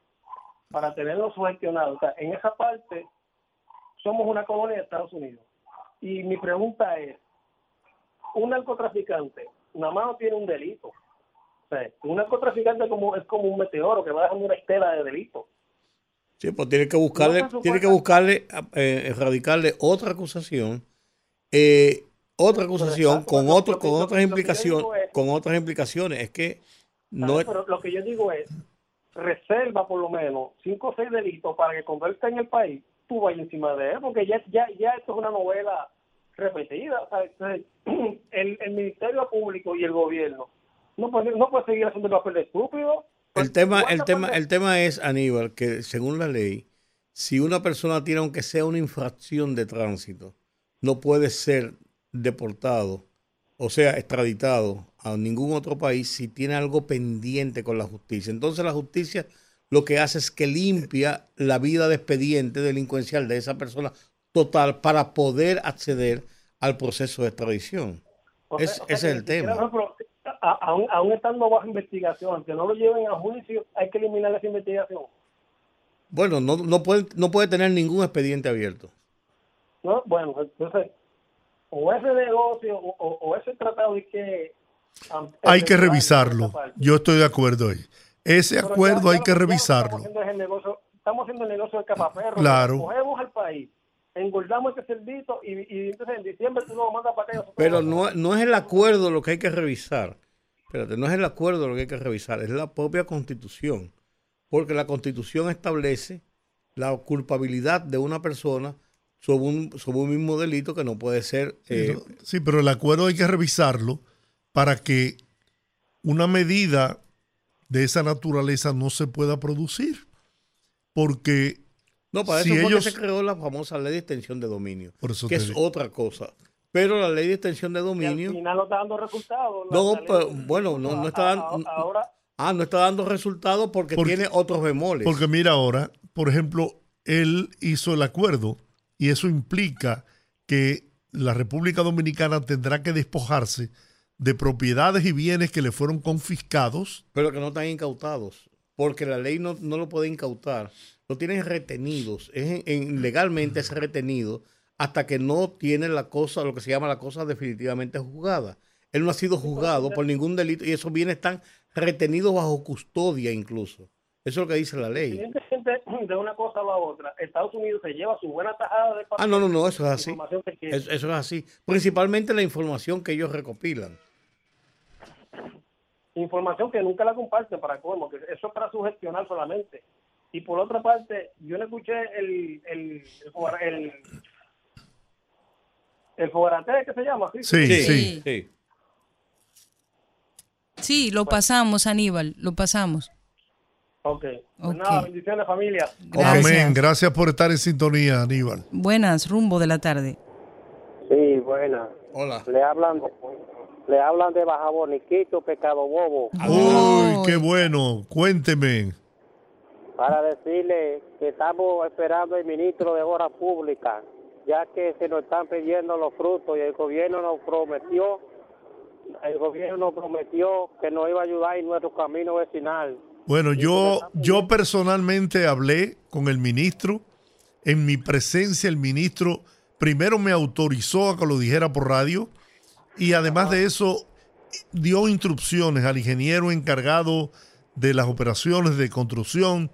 para tenerlo sugestionado. O sea, en esa parte, somos una colonia de Estados Unidos. Y mi pregunta es, un narcotraficante nada más no tiene un delito. O sea, un narcotraficante como, es como un meteoro que va dejando una estela de delito. Sí, pues tiene que buscarle, No tiene que buscarle, eh, erradicarle otra acusación, eh, otra acusación con otro, con otras implicaciones, con otras implicaciones. Es que no es, Pero lo que yo digo es, reserva por lo menos cinco o seis delitos para que esté en el país, vayas encima de él, porque ya, ya, ya esto es una novela repetida. O sea, entonces, el, el Ministerio Público y el gobierno no puede, no puede seguir haciendo el papel de estúpido. el tema, el ¿Cuántas tema, el tema es, Aníbal, que según la ley, si una persona tiene, aunque sea una infracción de tránsito, no puede ser deportado, o sea, extraditado a ningún otro país si tiene algo pendiente con la justicia. Entonces la justicia lo que hace es que limpia la vida de expediente delincuencial de esa persona total para poder acceder al proceso de extradición. O sea- Es- o sea ese es el tema. por ejemplo, a- aún, aún estando bajo investigación, que no lo lleven a juicio, hay que eliminar esa investigación. Bueno, no, no, puede, no puede tener ningún expediente abierto. ¿no? Bueno, entonces, o ese negocio o, o- o ese tratado hay que... Hay que revisarlo. Yo estoy de acuerdo ahí. Ese Pero ya- acuerdo ya hay lo que lo revisarlo. Estamos haciendo, el negocio, estamos haciendo el negocio de capaperro. Claro. Cogemos al país, engordamos este cerdito y, y entonces en diciembre tú nos mandas para acá. Pero no, no es el acuerdo lo que hay que revisar. Espérate, no es el acuerdo lo que hay que revisar, es la propia constitución. Porque la constitución establece la culpabilidad de una persona sobre un, sobre un mismo delito que no puede ser... eh, Sí, pero el acuerdo hay que revisarlo para que una medida de esa naturaleza no se pueda producir. Porque no, para si eso fue ellos- que se creó la famosa ley de extensión de dominio, Por eso que es digo. otra cosa. Pero la ley de extensión de Y al dominio... final no está dando resultados. No, pero, bueno, no, no está dando... Ahora, Ah, no está dando resultados porque, Porque- tiene otros bemoles. Porque mira ahora, por ejemplo, él hizo el acuerdo y eso implica que la República Dominicana tendrá que despojarse de propiedades y bienes que le fueron confiscados. Pero que no están incautados, porque la ley no, no lo puede incautar. Lo tienen retenidos. Es en- en- legalmente es retenido hasta que no tiene la cosa, lo que se llama la cosa definitivamente juzgada. Él no ha sido juzgado por ningún delito y esos bienes están retenidos bajo custodia incluso. Eso es lo que dice la ley. De una cosa a la otra, Estados Unidos se lleva su buena tajada de Ah, no, no, no, eso es así. Eso es así. Principalmente la información que ellos recopilan. Información que nunca la comparten para cómo, que eso es para sugestionar solamente. Y por otra parte, yo no escuché el el el, el, el fogarate que se llama, ¿sí? Sí, sí. sí. Sí, lo pasamos, Aníbal, lo pasamos. Ok. Pues Ok. nada, bendiciones familia. Gracias. Amén. Gracias por estar en sintonía, Aníbal. Buenas, rumbo de la tarde. Sí, buena. Hola. Le hablan, le hablan de Baja Boniquito, Pecado Bobo, Uy, qué bueno. Cuénteme. para decirle que estamos esperando el ministro de Obras Públicas, ya que se nos están pidiendo los frutos y el gobierno nos prometió, el gobierno nos prometió que nos iba a ayudar en nuestro camino vecinal. Bueno, yo, yo personalmente hablé con el ministro. En mi presencia, el ministro primero me autorizó a que lo dijera por radio y además de eso dio instrucciones al ingeniero encargado de las operaciones de construcción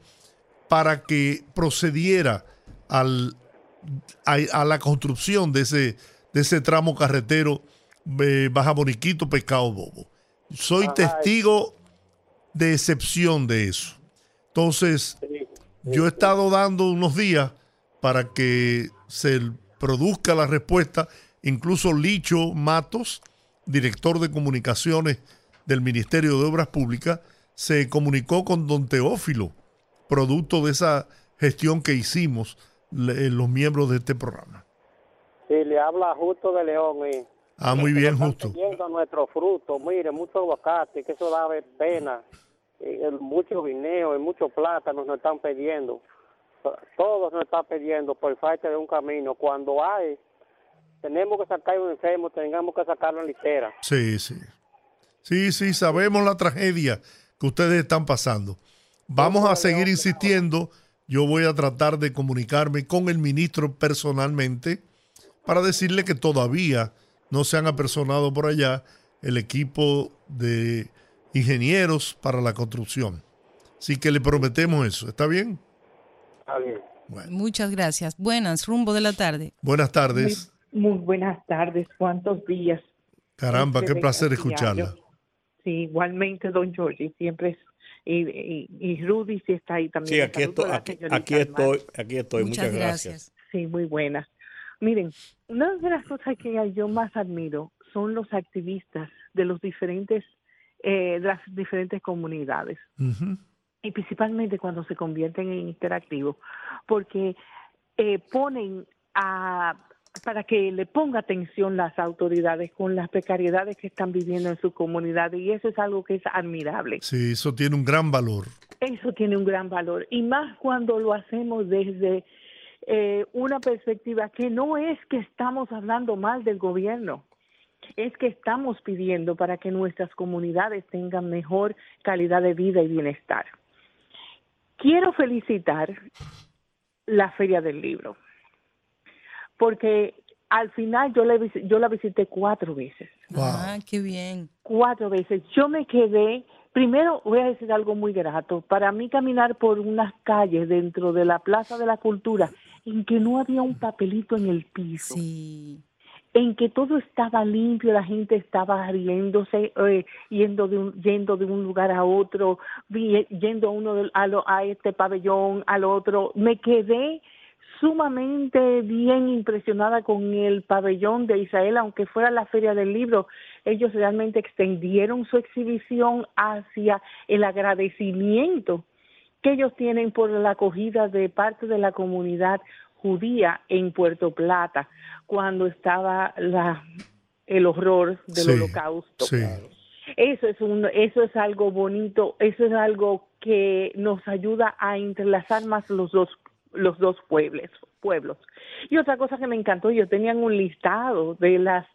para que procediera al, a, a la construcción de ese, de ese tramo carretero eh, Baja Boniquito, Pescado Bobo. Soy Ajá. testigo de excepción de eso. Entonces, yo he estado dando unos días para que se produzca la respuesta. Incluso Licho Matos, director de comunicaciones del Ministerio de Obras Públicas, se comunicó con don Teófilo, producto de esa gestión que hicimos le- los miembros de este programa. Sí, le habla Justo de León. Y Ah, muy bien, justo. Viendo nuestros frutos, mire, mucho aguacate, que eso da pena. Y el- mucho guineo y mucho plátano nos están pidiendo. Todos nos están pidiendo por falta de un camino. Cuando hay, tenemos que sacar un enfermo, tengamos que sacarlo en litera. Sí, sí. Sí, sí, sabemos la tragedia que ustedes están pasando. Vamos a seguir insistiendo. Yo voy a tratar de comunicarme con el ministro personalmente para decirle que todavía no se han apersonado por allá el equipo de ingenieros para la construcción. Así que le prometemos eso. ¿Está bien? Está bien. Muchas gracias. Buenas, rumbo de la tarde. Buenas tardes. Muy buenas tardes, cuántos días. Caramba, qué Siempre placer escucharla. Sí, igualmente, don Georgie, siempre es. Y, y, y Rudy sí está ahí también. Sí, aquí estoy, aquí, estoy, aquí estoy. Muchas, gracias. Sí, muy buena. Miren, una de las cosas que yo más admiro son los activistas de los diferentes, eh, de las diferentes comunidades y principalmente cuando se convierten en interactivos, porque eh, ponen a para que le ponga atención las autoridades con las precariedades que están viviendo en su comunidad y eso es algo que es admirable. Sí, eso tiene un gran valor. Eso tiene un gran valor y más cuando lo hacemos desde eh, una perspectiva que no es que estamos hablando mal del gobierno, es que estamos pidiendo para que nuestras comunidades tengan mejor calidad de vida y bienestar. Quiero felicitar la Feria del Libro, porque al final yo la, yo la visité cuatro veces Ah, qué bien. cuatro veces. Yo me quedé, primero voy a decir algo muy grato, para mí caminar por unas calles dentro de la Plaza de la Cultura en que no había un papelito en el piso, en que todo estaba limpio, la gente estaba riéndose, eh, yendo, de un, yendo de un lugar a otro, yendo a, uno del- a, lo- a este pabellón, al otro. Me quedé sumamente bien impresionada con el pabellón de Israel, aunque fuera la feria del libro, ellos realmente extendieron su exhibición hacia el agradecimiento que ellos tienen por la acogida de parte de la comunidad judía en Puerto Plata cuando estaba la, el horror del Sí, holocausto. Sí. Eso es un, eso es algo bonito, eso es algo que nos ayuda a entrelazar más los dos los dos pueblos, pueblos. Y otra cosa que me encantó, ellos tenían un listado de las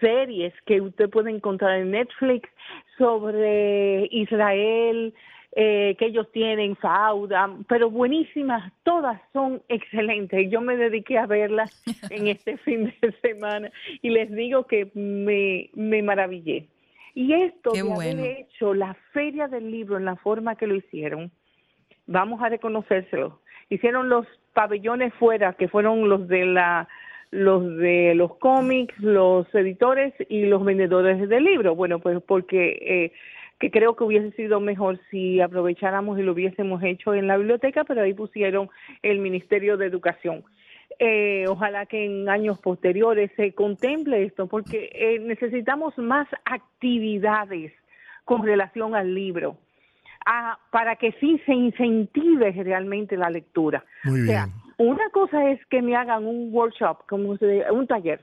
series que usted puede encontrar en Netflix sobre Israel, eh, que ellos tienen, Fauda, pero buenísimas, todas son excelentes. Yo me dediqué a verlas en este fin de semana y les digo que me, me maravillé. Y esto Qué de bueno. haber hecho la feria del libro en la forma que lo hicieron, vamos a reconocérselo. Hicieron los pabellones fuera, que fueron los de la los de los cómics, los editores y los vendedores de libros. Bueno, pues porque eh, que creo que hubiese sido mejor si aprovecháramos y lo hubiésemos hecho en la biblioteca, pero ahí pusieron el Ministerio de Educación. Eh, ojalá que en años posteriores se contemple esto, porque eh, necesitamos más actividades con relación al libro, ah, para que sí se incentive realmente la lectura. Muy O sea, bien. una cosa es que me hagan un workshop, como se- un taller,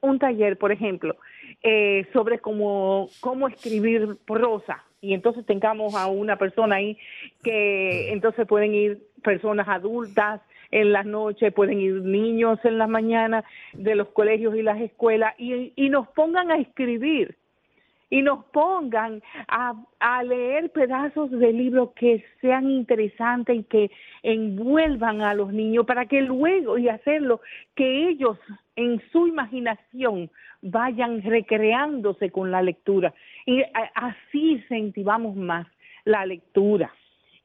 un taller, por ejemplo, eh, sobre cómo, cómo escribir prosa. Y entonces tengamos a una persona ahí que entonces pueden ir personas adultas en las noches, pueden ir niños en las mañanas de los colegios y las escuelas y, y nos pongan a escribir y nos pongan a, a leer pedazos de libros que sean interesantes y que envuelvan a los niños para que luego y hacerlo que ellos en su imaginación vayan recreándose con la lectura y así incentivamos más la lectura.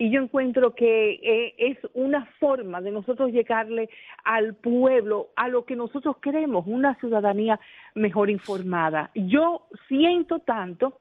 Y yo encuentro que eh, es una forma de nosotros llegarle al pueblo a lo que nosotros queremos, una ciudadanía mejor informada. Yo siento tanto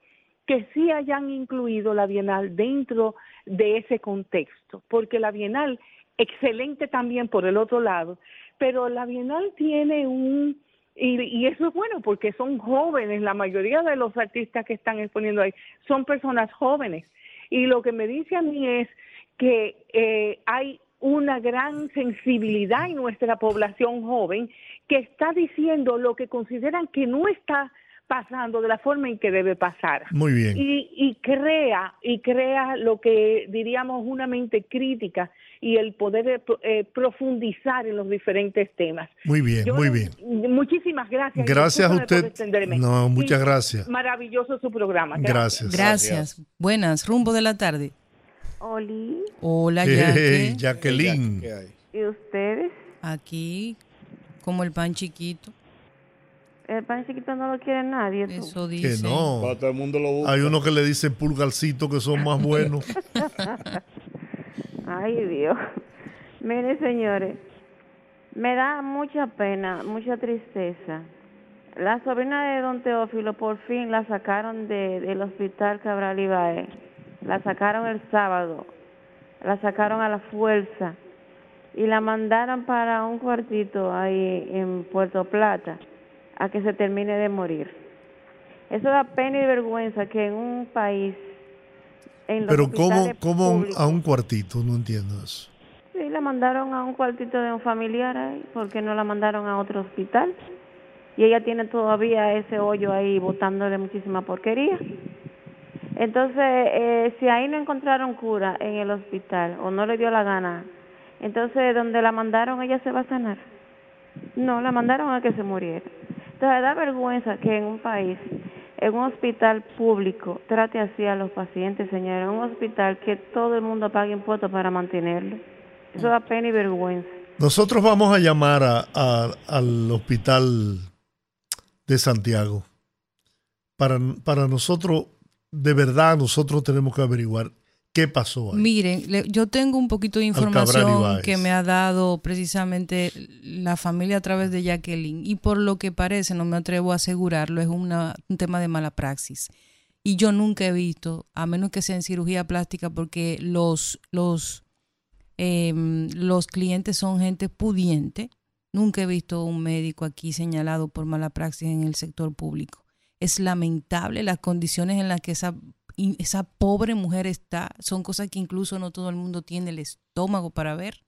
que sí hayan incluido la Bienal dentro de ese contexto, porque la Bienal, excelente también por el otro lado, pero la Bienal tiene un, y, y eso es bueno porque son jóvenes, la mayoría de los artistas que están exponiendo ahí son personas jóvenes. Y lo que me dice a mí es que eh, hay una gran sensibilidad en nuestra población joven que está diciendo lo que consideran que no está pasando de la forma en que debe pasar. Muy bien. Y, y crea, y crea lo que diríamos una mente crítica y el poder eh, profundizar en los diferentes temas. Muy bien, Yo muy bien. Muchísimas gracias. Gracias a usted. No, muchas Y gracias. Maravilloso su programa. Gracias. Gracias. Buenas, rumbo de la tarde. Oli, Hola, Hey, Yaque. Jacqueline. ¿y ustedes? Aquí, como el pan chiquito. El pan chiquito no lo quiere nadie. tú. Eso Que dice. no. Para todo el mundo lo busca. Hay unos que le dicen pulgarcito que son más buenos. Ay, Dios. Mire, señores, me da mucha pena, mucha tristeza. La sobrina de don Teófilo por fin la sacaron de, del hospital Cabral Ibae. La sacaron el sábado. La sacaron a la fuerza. Y la mandaron para un cuartito ahí en Puerto Plata a que se termine de morir. Eso da pena y vergüenza que en un país, en los Pero ¿cómo, cómo públicos, a un cuartito? No entiendo eso. Sí, la mandaron a un cuartito de un familiar ahí, porque no la mandaron a otro hospital. Y ella tiene todavía ese hoyo ahí botándole muchísima porquería. Entonces, eh, si ahí no encontraron cura en el hospital o no le dio la gana, entonces donde la mandaron ella se va a sanar. No, la mandaron a que se muriera. Entonces da vergüenza que en un país, en un hospital público, trate así a los pacientes, señora, en un hospital que todo el mundo pague impuestos para mantenerlo. Eso da pena y vergüenza. Nosotros vamos a llamar al hospital de Santiago. Para, para nosotros, de verdad, nosotros tenemos que averiguar qué pasó ahí. Miren, le- yo tengo un poquito de información que me ha dado precisamente la familia a través de Jacqueline y por lo que parece, no me atrevo a asegurarlo, es una- un tema de mala praxis. Y yo nunca he visto, a menos que sea en cirugía plástica, porque los, los, em, los clientes son gente pudiente, nunca he visto un médico aquí señalado por mala praxis en el sector público. Es lamentable las condiciones en las que esa esa pobre mujer está, son cosas que incluso no todo el mundo tiene el estómago para ver.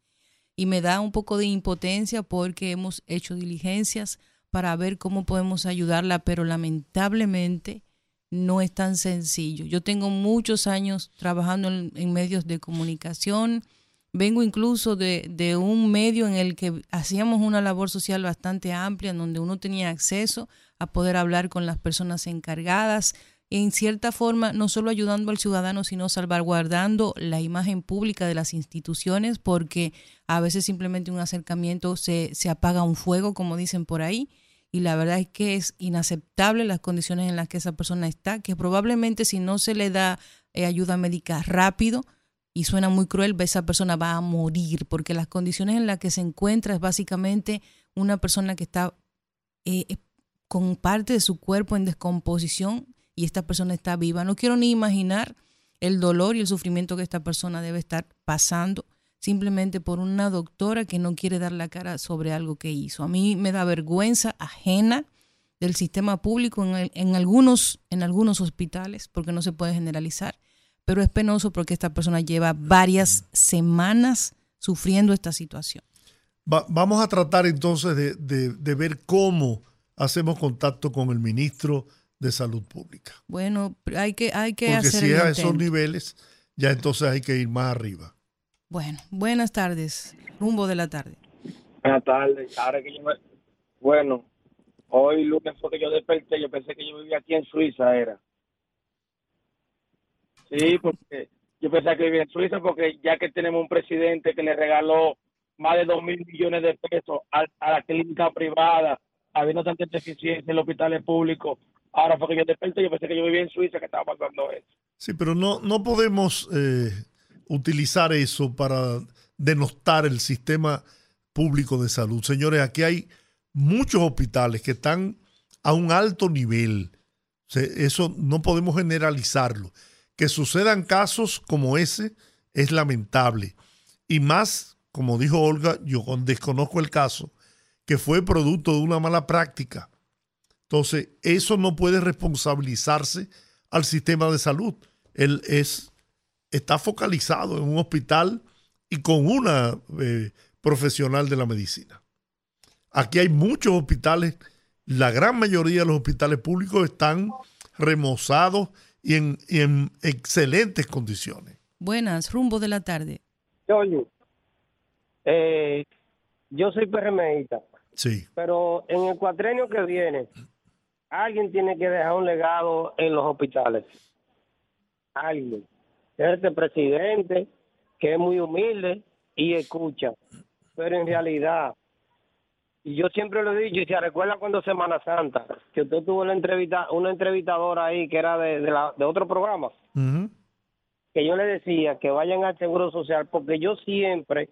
Y me da un poco de impotencia porque hemos hecho diligencias para ver cómo podemos ayudarla, pero lamentablemente no es tan sencillo. Yo tengo muchos años trabajando en, medios de comunicación, vengo incluso de, de un medio en el que hacíamos una labor social bastante amplia, en donde uno tenía acceso a poder hablar con las personas encargadas, en cierta forma no solo ayudando al ciudadano, sino salvaguardando la imagen pública de las instituciones, porque a veces simplemente un acercamiento se, se apaga un fuego, como dicen por ahí, y la verdad es que es inaceptable las condiciones en las que esa persona está, que probablemente si no se le da eh, ayuda médica rápido, y suena muy cruel, esa persona va a morir, porque las condiciones en las que se encuentra es básicamente una persona que está eh, eh, con parte de su cuerpo en descomposición y esta persona está viva. No quiero ni imaginar el dolor y el sufrimiento que esta persona debe estar pasando simplemente por una doctora que no quiere dar la cara sobre algo que hizo. A mí me da vergüenza ajena del sistema público en, en, algunos, en algunos hospitales, porque no se puede generalizar, pero es penoso porque esta persona lleva varias semanas sufriendo esta situación. vamos a tratar entonces de, de, de ver cómo hacemos contacto con el ministro de salud pública. Bueno, hay que, hay que Porque hacer si es a esos niveles, ya entonces hay que ir más arriba. Bueno, buenas tardes. Rumbo de la tarde. Buenas tardes. Ahora que yo me... Bueno, hoy lunes fue que yo desperté, yo pensé que yo vivía aquí en Suiza, era. Sí, porque yo pensaba que vivía en Suiza porque ya que tenemos un presidente que le regaló más de dos mil millones de pesos a, a la clínica privada, habiendo tanta deficiencia en los hospitales públicos, ahora fue que yo desperté, yo pensé que yo vivía en Suiza que estaba pasando eso. Sí, pero no, no podemos eh, utilizar eso para denostar el sistema público de salud. Señores, aquí hay muchos hospitales que están a un alto nivel. Eso no podemos generalizarlo. Que sucedan casos como ese es lamentable. Y más, como dijo Olga, yo desconozco el caso, que fue producto de una mala práctica. Entonces, eso no puede responsabilizarse al sistema de salud. Él es, está focalizado en un hospital y con una eh, profesional de la medicina. Aquí hay muchos hospitales, la gran mayoría de los hospitales públicos están remozados y en, y en excelentes condiciones. Buenas, rumbo de la tarde. Eh, yo soy PRMista, Sí. pero en el cuatrenio que viene, alguien tiene que dejar un legado en los hospitales. Alguien. Este presidente, que es muy humilde y escucha, pero en realidad, y yo siempre lo he dicho, y se recuerda cuando Semana Santa, que usted tuvo una, entrevista, una entrevistadora ahí que era de, de, la- de otro programa, que yo le decía que vayan al Seguro Social, porque yo siempre,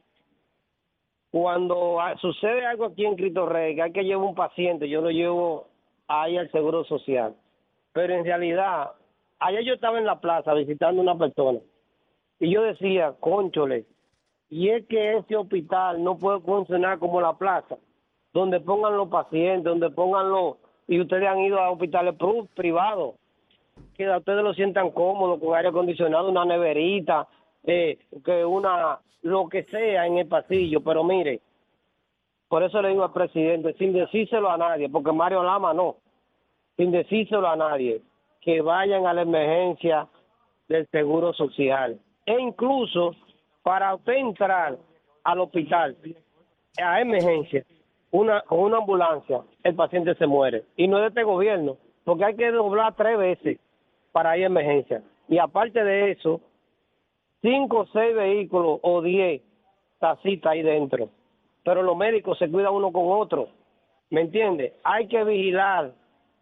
cuando ah, sucede algo aquí en Cristo Rey, que hay que llevar un paciente, yo lo llevo ahí al Seguro Social. Pero en realidad, ayer yo estaba en la plaza visitando una persona y yo decía, conchole, y es que ese hospital no puede funcionar como la plaza, donde pongan los pacientes, donde pongan los... Y ustedes han ido a hospitales privados, que a ustedes lo sientan cómodo, con aire acondicionado, una neverita, eh, que una, lo que sea en el pasillo, pero mire, por eso le digo al presidente, sin decírselo a nadie, porque Mario Lama no, sin decírselo a nadie, que vayan a la emergencia del Seguro Social. E incluso para usted entrar al hospital, a emergencia, una, con una ambulancia, el paciente se muere. Y no es de este gobierno, porque hay que doblar tres veces para ir a emergencia. Y aparte de eso, cinco o seis vehículos o diez tacitas ahí dentro. Pero los médicos se cuidan uno con otro. ¿Me entiende? Hay que vigilar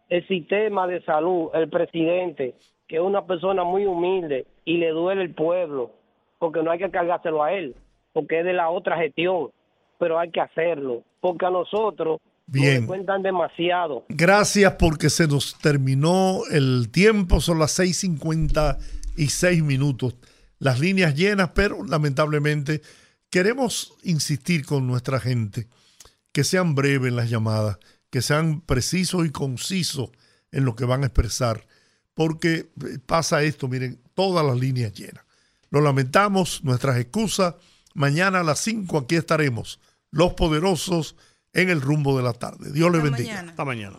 el sistema de salud, el presidente, que es una persona muy humilde y le duele el pueblo, porque no hay que cargárselo a él, porque es de la otra gestión, pero hay que hacerlo, porque a nosotros Bien. nos cuentan demasiado. Gracias porque se nos terminó el tiempo, son las 6.56 minutos. Las líneas llenas, pero lamentablemente queremos insistir con nuestra gente que sean breves las llamadas, que sean precisos y concisos en lo que van a expresar, porque pasa esto, miren, todas las líneas llenas. Lo lamentamos, nuestras excusas. Mañana a las 5 aquí estaremos, los poderosos en el rumbo de la tarde. Dios les bendiga. Hasta mañana.